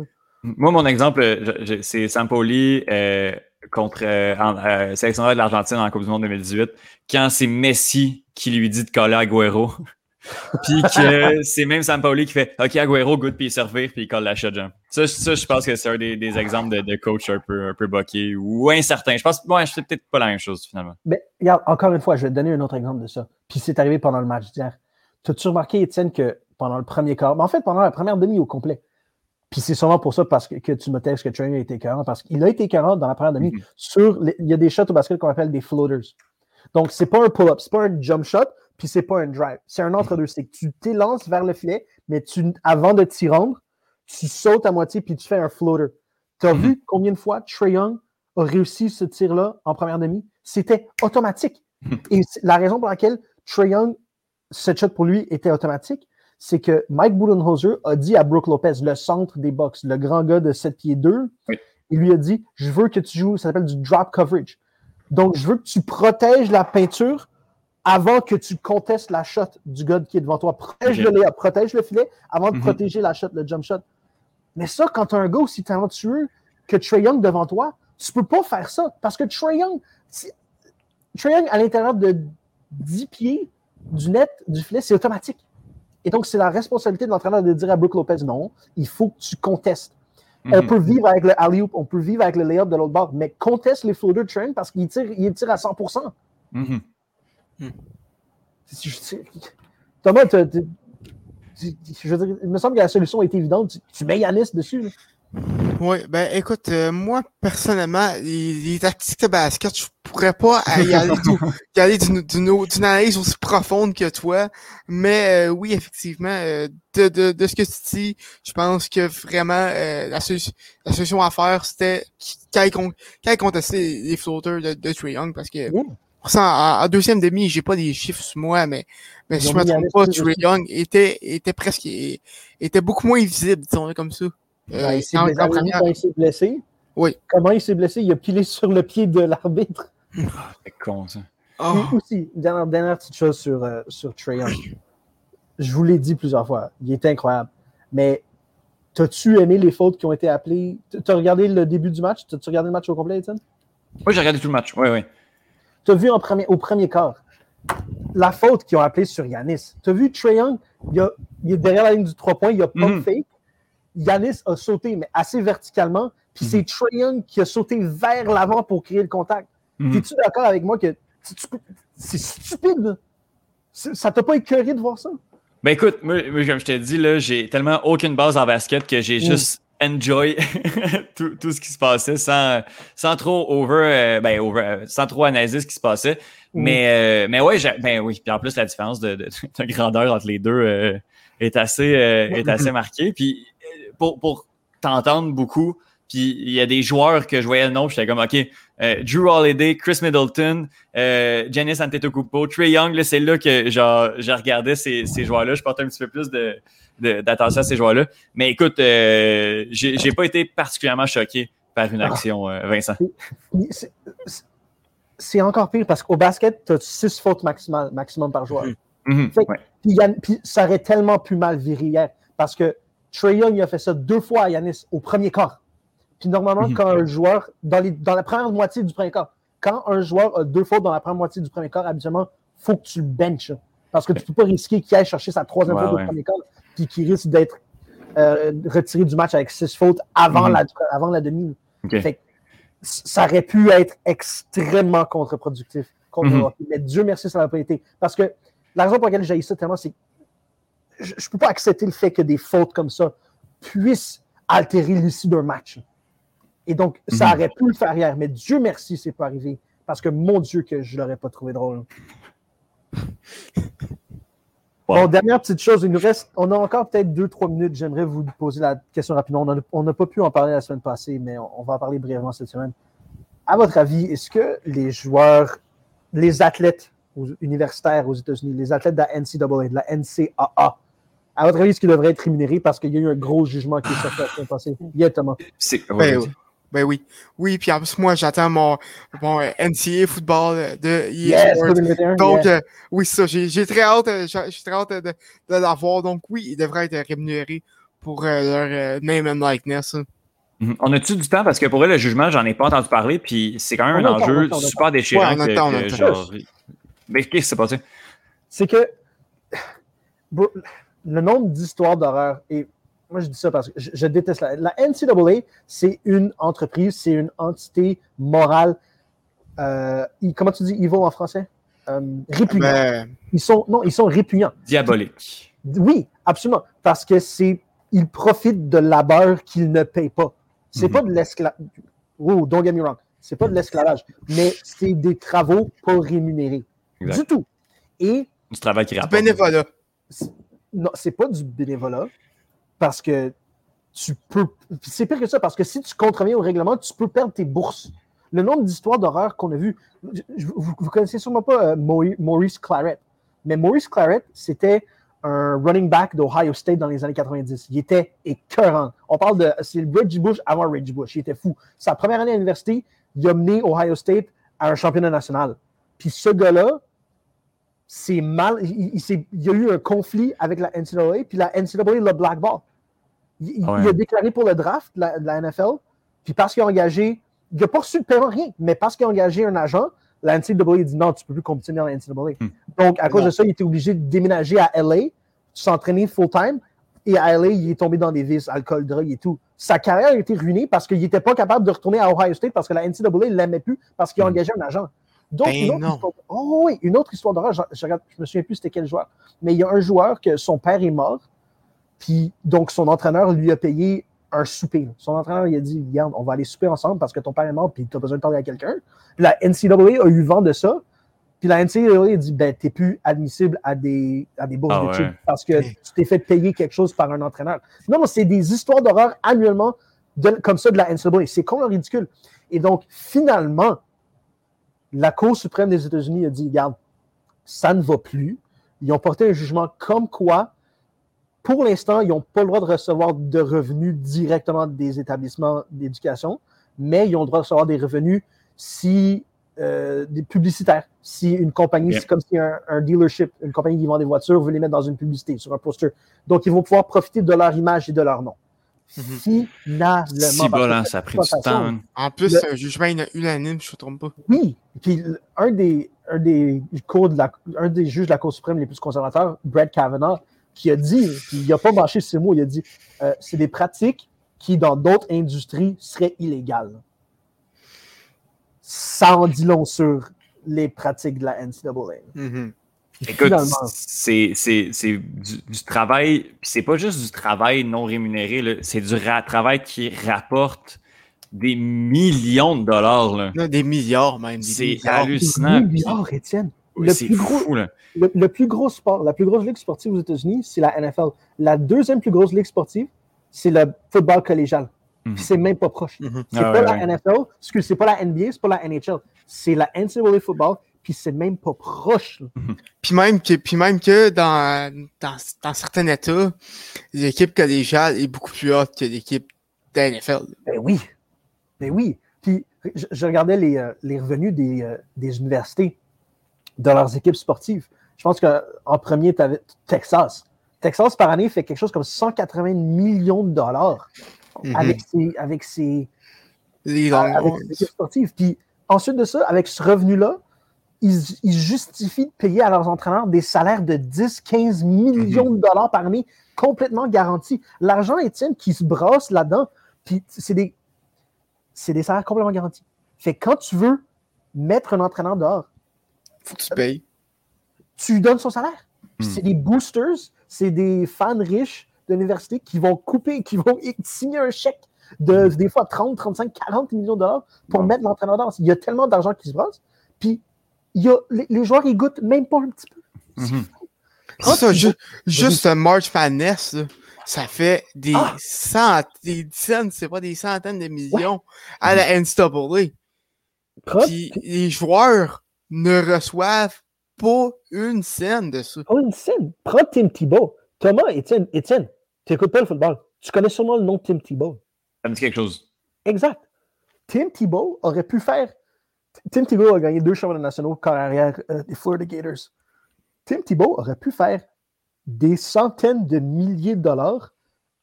Moi, mon exemple, je- c'est Sampoli euh, contre euh, euh, sélectionneur de l'Argentine en Coupe du Monde 2018, quand c'est Messi qui lui dit de coller Agüero. Puis que c'est même Sampoli qui fait OK, Agüero, good, puis il servir, puis il colle la shot, genre. Ça, ça, je pense que c'est un des, des exemples de, de coach un peu, un peu boqué ou incertain. Je pense, ouais, c'est peut-être pas la même chose, finalement. Mais regarde, encore une fois, je vais te donner un autre exemple de ça. Puis c'est arrivé pendant le match d'hier. T'as-tu remarqué, Étienne, que pendant le premier quart, mais en fait, pendant la première demi au complet, puis c'est sûrement pour ça parce que, que tu me textes que Trainer a été écœurant, parce qu'il a été écœurant dans la première demi Mhm. sur, les- il y a des shots au basket qu'on appelle des floaters. Donc, c'est pas un pull-up, c'est pas un jump shot, puis c'est pas un drive. C'est un entre-deux. C'est que tu t'élances vers le filet, mais tu, avant de t'y rendre, tu sautes à moitié, puis tu fais un floater. Tu as Mhm. vu combien de fois Trey Young a réussi ce tir-là en première demi? C'était automatique. Et c'est- la raison pour laquelle Trey Young, ce shot pour lui était automatique, c'est que Mike Budenholzer a dit à Brooke Lopez, le centre des box, le grand gars de 7 pieds 2, Oui. il lui a dit Je veux que tu joues, ça s'appelle du drop coverage. Donc, je veux que tu protèges la peinture avant que tu contestes la shot du gars qui est devant toi. Protège le layup, protège le filet avant de Mhm. protéger la shot, le jump shot. Mais ça, quand tu as un gars aussi talentueux que Trey Young devant toi, tu peux pas faire ça. Parce que Trey Young, Trae Young, à l'intérieur de 10 pieds du net, du filet, c'est automatique. Et donc, c'est la responsabilité de l'entraîneur de dire à Brooke Lopez non, il faut que tu contestes. On Mhm. peut vivre avec le alley-oop, on peut vivre avec le layup de l'autre bord, mais conteste les floaters de Train parce qu'il tire, il tire à 100%. Mhm. C'est- c'est- Thomas, je veux dire, il me semble que la solution est évidente. Tu, tu mets Yanis dessus. là. Oui, ben écoute, euh, moi personnellement, les, les tactiques de basket, je pourrais pas y aller du- (laughs) y aller d'une analyse aussi profonde que toi, mais euh, oui, effectivement, euh, de, de, de ce que tu dis, je pense que vraiment euh, la, solution, la solution à faire, c'était aille contester les, floaters de, de Young, parce que Oui. Pour ça, en, en deuxième demi, j'ai pas des chiffres sur moi, mais, mais si je me trompe pas, Trae Young était, était presque, était beaucoup moins visible, disons-le comme ça. Euh, Ben, il s'est blessé-. Oui. Comment il s'est blessé? Il a pilé sur le pied de l'arbitre. C'est con, ça. Oh. Et aussi, dernière, dernière petite chose sur, euh, sur Trae Young. Je vous l'ai dit plusieurs fois, il était incroyable. Mais t'as-tu aimé les fautes qui ont été appelées? T'as regardé le début du match? T'as-tu regardé le match au complet, Étienne? Moi, j'ai regardé tout le match. Oui, oui. T'as vu en premier, au premier quart la faute qu'ils ont appelée sur Yanis. T'as vu Trae Young, il, a- il est derrière la ligne du 3 points, il a pas Mhm. fake. Yanis a sauté, mais assez verticalement. Puis Mhm. c'est Trae Young qui a sauté vers l'avant pour créer le contact. Mhm. Es-tu d'accord avec moi que c'est stu- c'est stupide? Ça t'a pas écœuré de voir ça? Ben écoute, moi, moi, comme je t'ai dit, j'ai tellement aucune base en basket que j'ai Mm. juste enjoy (laughs) tout, tout ce qui se passait sans, sans trop over, euh, ben over, euh, sans trop analyser ce qui se passait. Mais, euh, mais ouais, ben oui. Puis en plus, la différence de, de, (laughs) de grandeur entre les deux euh, est assez, est assez marquée. Puis pour, pour t'entendre beaucoup, puis il y a des joueurs que je voyais le nom, j'étais comme, OK, euh, Drew Holiday, Chris Middleton, euh, Giannis Antetokounmpo, Trey Young, c'est là que genre, je regardais ces, ces joueurs-là. Je portais un petit peu plus de- d'attention à ces joueurs-là. Mais écoute, euh, j'ai, pas été particulièrement choqué par une Ah. action, euh, Vincent. C'est- encore pire parce qu'au basket, tu as 6 fautes maximum, maximum par joueur. Fait ouais. Puis ça aurait tellement pu mal virer hier parce que Trae Young il a fait ça deux fois à Yanis au premier quart. Puis normalement, Mhm. quand un joueur, dans, les, dans la première moitié du premier quart, quand un joueur a deux fautes dans la première moitié du premier quart, habituellement, il faut que tu le benches. Parce que tu ne peux pas risquer qu'il aille chercher sa troisième Ouais, faute ouais. au premier quart, puis qu'il risque d'être euh, retiré du match avec six fautes avant, Mhm. la, avant la demi. Ok. Fait que ça aurait pu être extrêmement contre-productif contre Mhm. le hockey. Mais Dieu merci, ça n'a pas été. Parce que la raison pour laquelle j'ai ça tellement, c'est que je ne peux pas accepter le fait que des fautes comme ça puissent altérer l'issue d'un match. Et donc, ça Mhm. aurait pu le faire hier, mais Dieu merci, c'est pas arrivé. Parce que mon Dieu, que je l'aurais pas trouvé drôle. (laughs) Bon, dernière petite chose, il nous reste, on a encore peut-être deux, trois minutes. J'aimerais vous poser la question rapidement. On n'a pas pu en parler la semaine passée, mais on, on va en parler brièvement cette semaine. À votre avis, est-ce que les joueurs, les athlètes aux- universitaires aux États-Unis, les athlètes de la NCAA, de la NCAA, à votre avis, est-ce qu'ils devraient être rémunérés parce qu'il y a eu un gros jugement qui est sorti la semaine passée? Yeah, Thomas. C'est, Ben, ouais. Ben oui. Oui, puis en plus, moi, j'attends mon, mon euh, NCA football euh, de Yes. 2021, Donc, yes. euh, oui, c'est ça. J'ai j'ai très hâte, euh, j'ai j'ai très hâte de, de l'avoir. Donc, oui, ils devraient être rémunérés pour euh, leur euh, name and likeness. Mhm. On a-tu du temps? Parce que pour vrai, le jugement, j'en ai pas entendu parler, puis c'est quand même On un enjeu super déchirant. Ouais, on a le que- temps, on a le que temps. genre- Mais qu'est-ce qui s'est passé? c'est que le nombre d'histoires d'horreur, et moi je dis ça parce que je, je déteste la, la NCAA, c'est une entreprise, c'est une entité morale. euh, i- comment tu dis evil en français? Euh, répugnant. Ben, Ils sont, non, ils sont répugnants. Diabolique. Oui, absolument. Parce que c'est, ils profitent de labeur qu'ils ne payent pas. C'est Mhm. pas de l'esclavage. Oh, don't get me wrong. C'est pas de l'esclavage, mais c'est des travaux pas rémunérés. Exact. Du tout. Et Du travail qui du rapporte. bénévolat. non, c'est pas du bénévolat parce que tu peux. C'est pire que ça parce que si tu contreviens au règlement, tu peux perdre tes bourses. Le nombre d'histoires d'horreur qu'on a vues. Vous, vous connaissez sûrement pas euh, Maurice, Claret, mais Maurice Claret, c'était un running back d'Ohio State dans les années 90. Il était écœurant. On parle de. C'est le Reggie Bush avant Reggie Bush. Il était fou. Sa première année à l'université, il a mené Ohio State à un championnat national. Puis ce gars-là, c'est mal. Il, il y a eu un conflit avec la NCAA, puis la NCAA l'a blackball. Il, il- ouais. il a déclaré pour le draft de la, de la NFL, puis parce qu'il a engagé. Il n'a pas reçu de paiement, rien, mais parce qu'il a engagé un agent, la NCAA dit non, tu ne peux plus compétir dans la NCAA. Hmm. Donc, à cause Non. de ça, il était obligé de déménager à LA, s'entraîner full-time, et à LA, il est tombé dans des vices, alcool, drogue et tout. Sa carrière a été ruinée parce qu'il n'était pas capable de retourner à Ohio State parce que la NCAA ne l'aimait plus parce qu'il a Hmm. engagé un agent. Donc, Ben une autre histoire, oh oui, une autre histoire d'horreur, je, je me souviens plus c'était quel joueur, mais il y a un joueur que son père est mort, puis donc son entraîneur lui a payé un souper. Son entraîneur il a dit Regarde, on va aller souper ensemble parce que ton père est mort, puis tu as besoin de parler à quelqu'un. Puis La NCAA a eu vent de ça, puis la NCAA a dit Ben, t'es plus admissible à des, à des bourses Ah ouais. d'études parce que tu t'es fait payer quelque chose par un entraîneur. Non, non, c'est des histoires d'horreur annuellement de- comme ça de la NCAA. C'est complètement ridicule. Et donc, finalement, la Cour suprême des États-Unis a dit, regarde, ça ne va plus. Ils ont porté un jugement comme quoi, pour l'instant, ils n'ont pas le droit de recevoir de revenus directement des établissements d'éducation, mais ils ont le droit de recevoir des revenus si euh, des publicitaires. Si une compagnie, Yeah. c'est comme si un, un dealership, une compagnie qui vend des voitures, veut les mettre dans une publicité, sur un poster. Donc, ils vont pouvoir profiter de leur image et de leur nom. Mhm. Finalement. Si hein, cette ça a pris du temps. En plus, Le- c'est un jugement unanime, je ne me trompe pas. Oui, puis un des, un des cours de la, un des juges de la Cour suprême les plus conservateurs, Brett Kavanaugh, qui a dit, puis il n'a pas mâché ces mots, il a dit euh, c'est des pratiques qui, dans d'autres industries, seraient illégales. Ça en dit long sur les pratiques de la NCAA. Mhm. Puis Écoute, c'est c'est- c'est du, du travail, puis c'est pas juste du travail non rémunéré, c'est du ra- travail qui rapporte des millions de dollars. là. Des milliards même. C'est hallucinant. des milliards, Étienne. Oui, Le C'est plus gros- fou, là. Le, le plus gros sport, la plus grosse ligue sportive aux États-Unis, c'est la NFL. La deuxième plus grosse ligue sportive, c'est le football collégial. Mhm. Puis C'est même pas proche. Mhm. C'est Ah pas ouais, la ouais. NFL, c'est pas la NBA, c'est pas la NHL. C'est la NCAA football, puis c'est même pas proche. là. Puis même que, puis même que dans, dans, dans certains États, l'équipe collégiale est beaucoup plus haute que l'équipe de la NFL. Ben oui. Ben oui. Puis je, je regardais les, euh, les revenus des, euh, des universités de leurs équipes sportives. Je pense qu'en premier, tu avais Texas. Texas, par année, fait quelque chose comme 180 millions de dollars Mhm. avec ses, avec ses, Les avec équipes sportives. Puis ensuite de ça, avec ce revenu-là, ils, ils justifient de payer à leurs entraîneurs des salaires de 10, 15 millions de dollars par année, complètement garantis. L'argent, Étienne, qui se brasse là-dedans, puis c'est des, c'est des salaires complètement garantis. Fait que quand tu veux mettre un entraîneur dehors, Faut que tu payes. tu lui donnes son salaire. Hmm. C'est des boosters, c'est des fans riches de l'université qui vont couper, qui vont (laughs) signer un chèque de des fois 30, 35, 40 millions de dollars pour Wow. mettre l'entraîneur dehors. Il y a tellement d'argent qui se brasse. Puis il y a, les, les joueurs, ils goûtent même pas un petit peu. Mhm. C'est ça, ju- vas- juste un March Madness, ça fait des Ah! cent, des dizaines, c'est pas des centaines de millions à la NCAA. Prends- Puis les joueurs ne reçoivent pas une scène de ça. prends une scène. Prends Tim Thibault. Thomas, Étienne, Étienne, tu n'écoutes pas le football. Tu connais sûrement le nom de Tim Thibault. Ça me dit quelque chose. Exact. Tim Tebow aurait pu faire. Tim Tebow a gagné deux championnats nationaux carrière euh, des Florida Gators. Tim Tebow aurait pu faire des centaines de milliers de dollars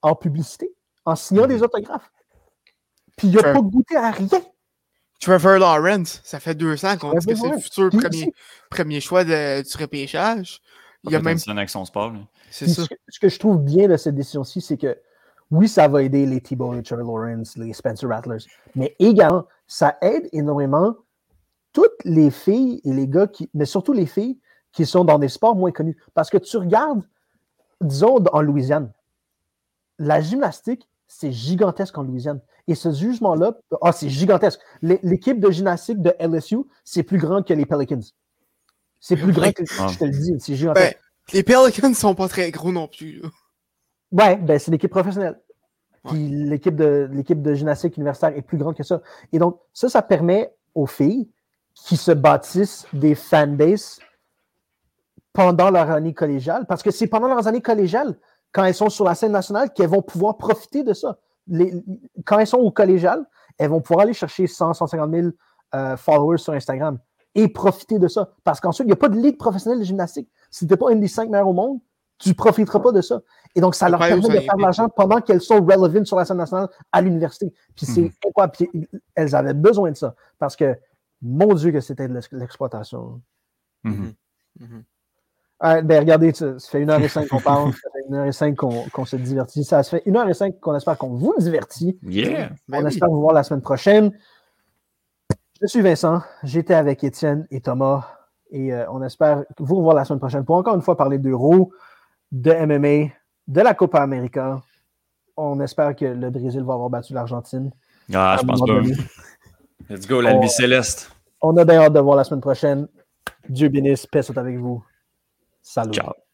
en publicité, en signant des autographes. Puis il n'a Sure. pas goûté à rien. Trevor Lawrence, ça fait deux ans qu'on dit que c'est le futur premier, premier choix de- du repêchage. Il y a même. avec son sport. C'est ça. ce, que, ce que je trouve bien de cette décision-ci, c'est que oui, ça va aider les Thibault, les Trevor Lawrence, les Spencer Rattlers, mais également, ça aide énormément toutes les filles et les gars, qui, mais surtout les filles qui sont dans des sports moins connus. Parce que tu regardes, disons, en Louisiane, la gymnastique, c'est gigantesque en Louisiane. Et ce jugement-là, ah, c'est gigantesque. L'é- L'équipe de gymnastique de LSU, c'est plus grand que les Pelicans. C'est plus grand que, je te le dis, c'est gigantesque. Ben, les Pelicans sont pas très gros non plus. Ouais, ben c'est l'équipe professionnelle. Ouais. L'équipe de, l'équipe de gymnastique universitaire est plus grande que ça. Et donc, ça, ça permet aux filles qui se bâtissent des fanbases pendant leur année collégiale, parce que c'est pendant leurs années collégiales, quand elles sont sur la scène nationale, qu'elles vont pouvoir profiter de ça. Les- quand elles sont au collégial, elles vont pouvoir aller chercher 100, 150 000 euh, followers sur Instagram et profiter de ça. Parce qu'ensuite, il n'y a pas de ligue professionnelle de gymnastique. Si tu n'es pas une des cinq meilleures au monde, tu ne profiteras pas de ça. Et donc, ça leur permet de faire de l'argent pendant qu'elles sont relevant sur la scène nationale à l'université. Puis c'est Mhm. incroyable. Puis elles avaient besoin de ça. Parce que, mon Dieu, que c'était de l'ex- l'exploitation. Mhm. Mhm. Ah, ben, regardez, ça, fait une heure et cinq qu'on parle, (laughs) une heure et cinq qu'on qu'on se divertit. Ça se fait une heure et cinq qu'on espère qu'on vous divertit. Yeah! Ben on oui. espère vous voir la semaine prochaine. Je suis Vincent, j'étais avec Étienne et Thomas et euh, on espère vous revoir la semaine prochaine pour encore une fois parler d'euro, de MMA, de la Copa América. On espère que le Brésil va avoir battu l'Argentine. Ah, je pense pas. Let's go, l'Albi Céleste. On a bien hâte de voir la semaine prochaine. Dieu bénisse, paix soit avec vous. Salut. Ciao.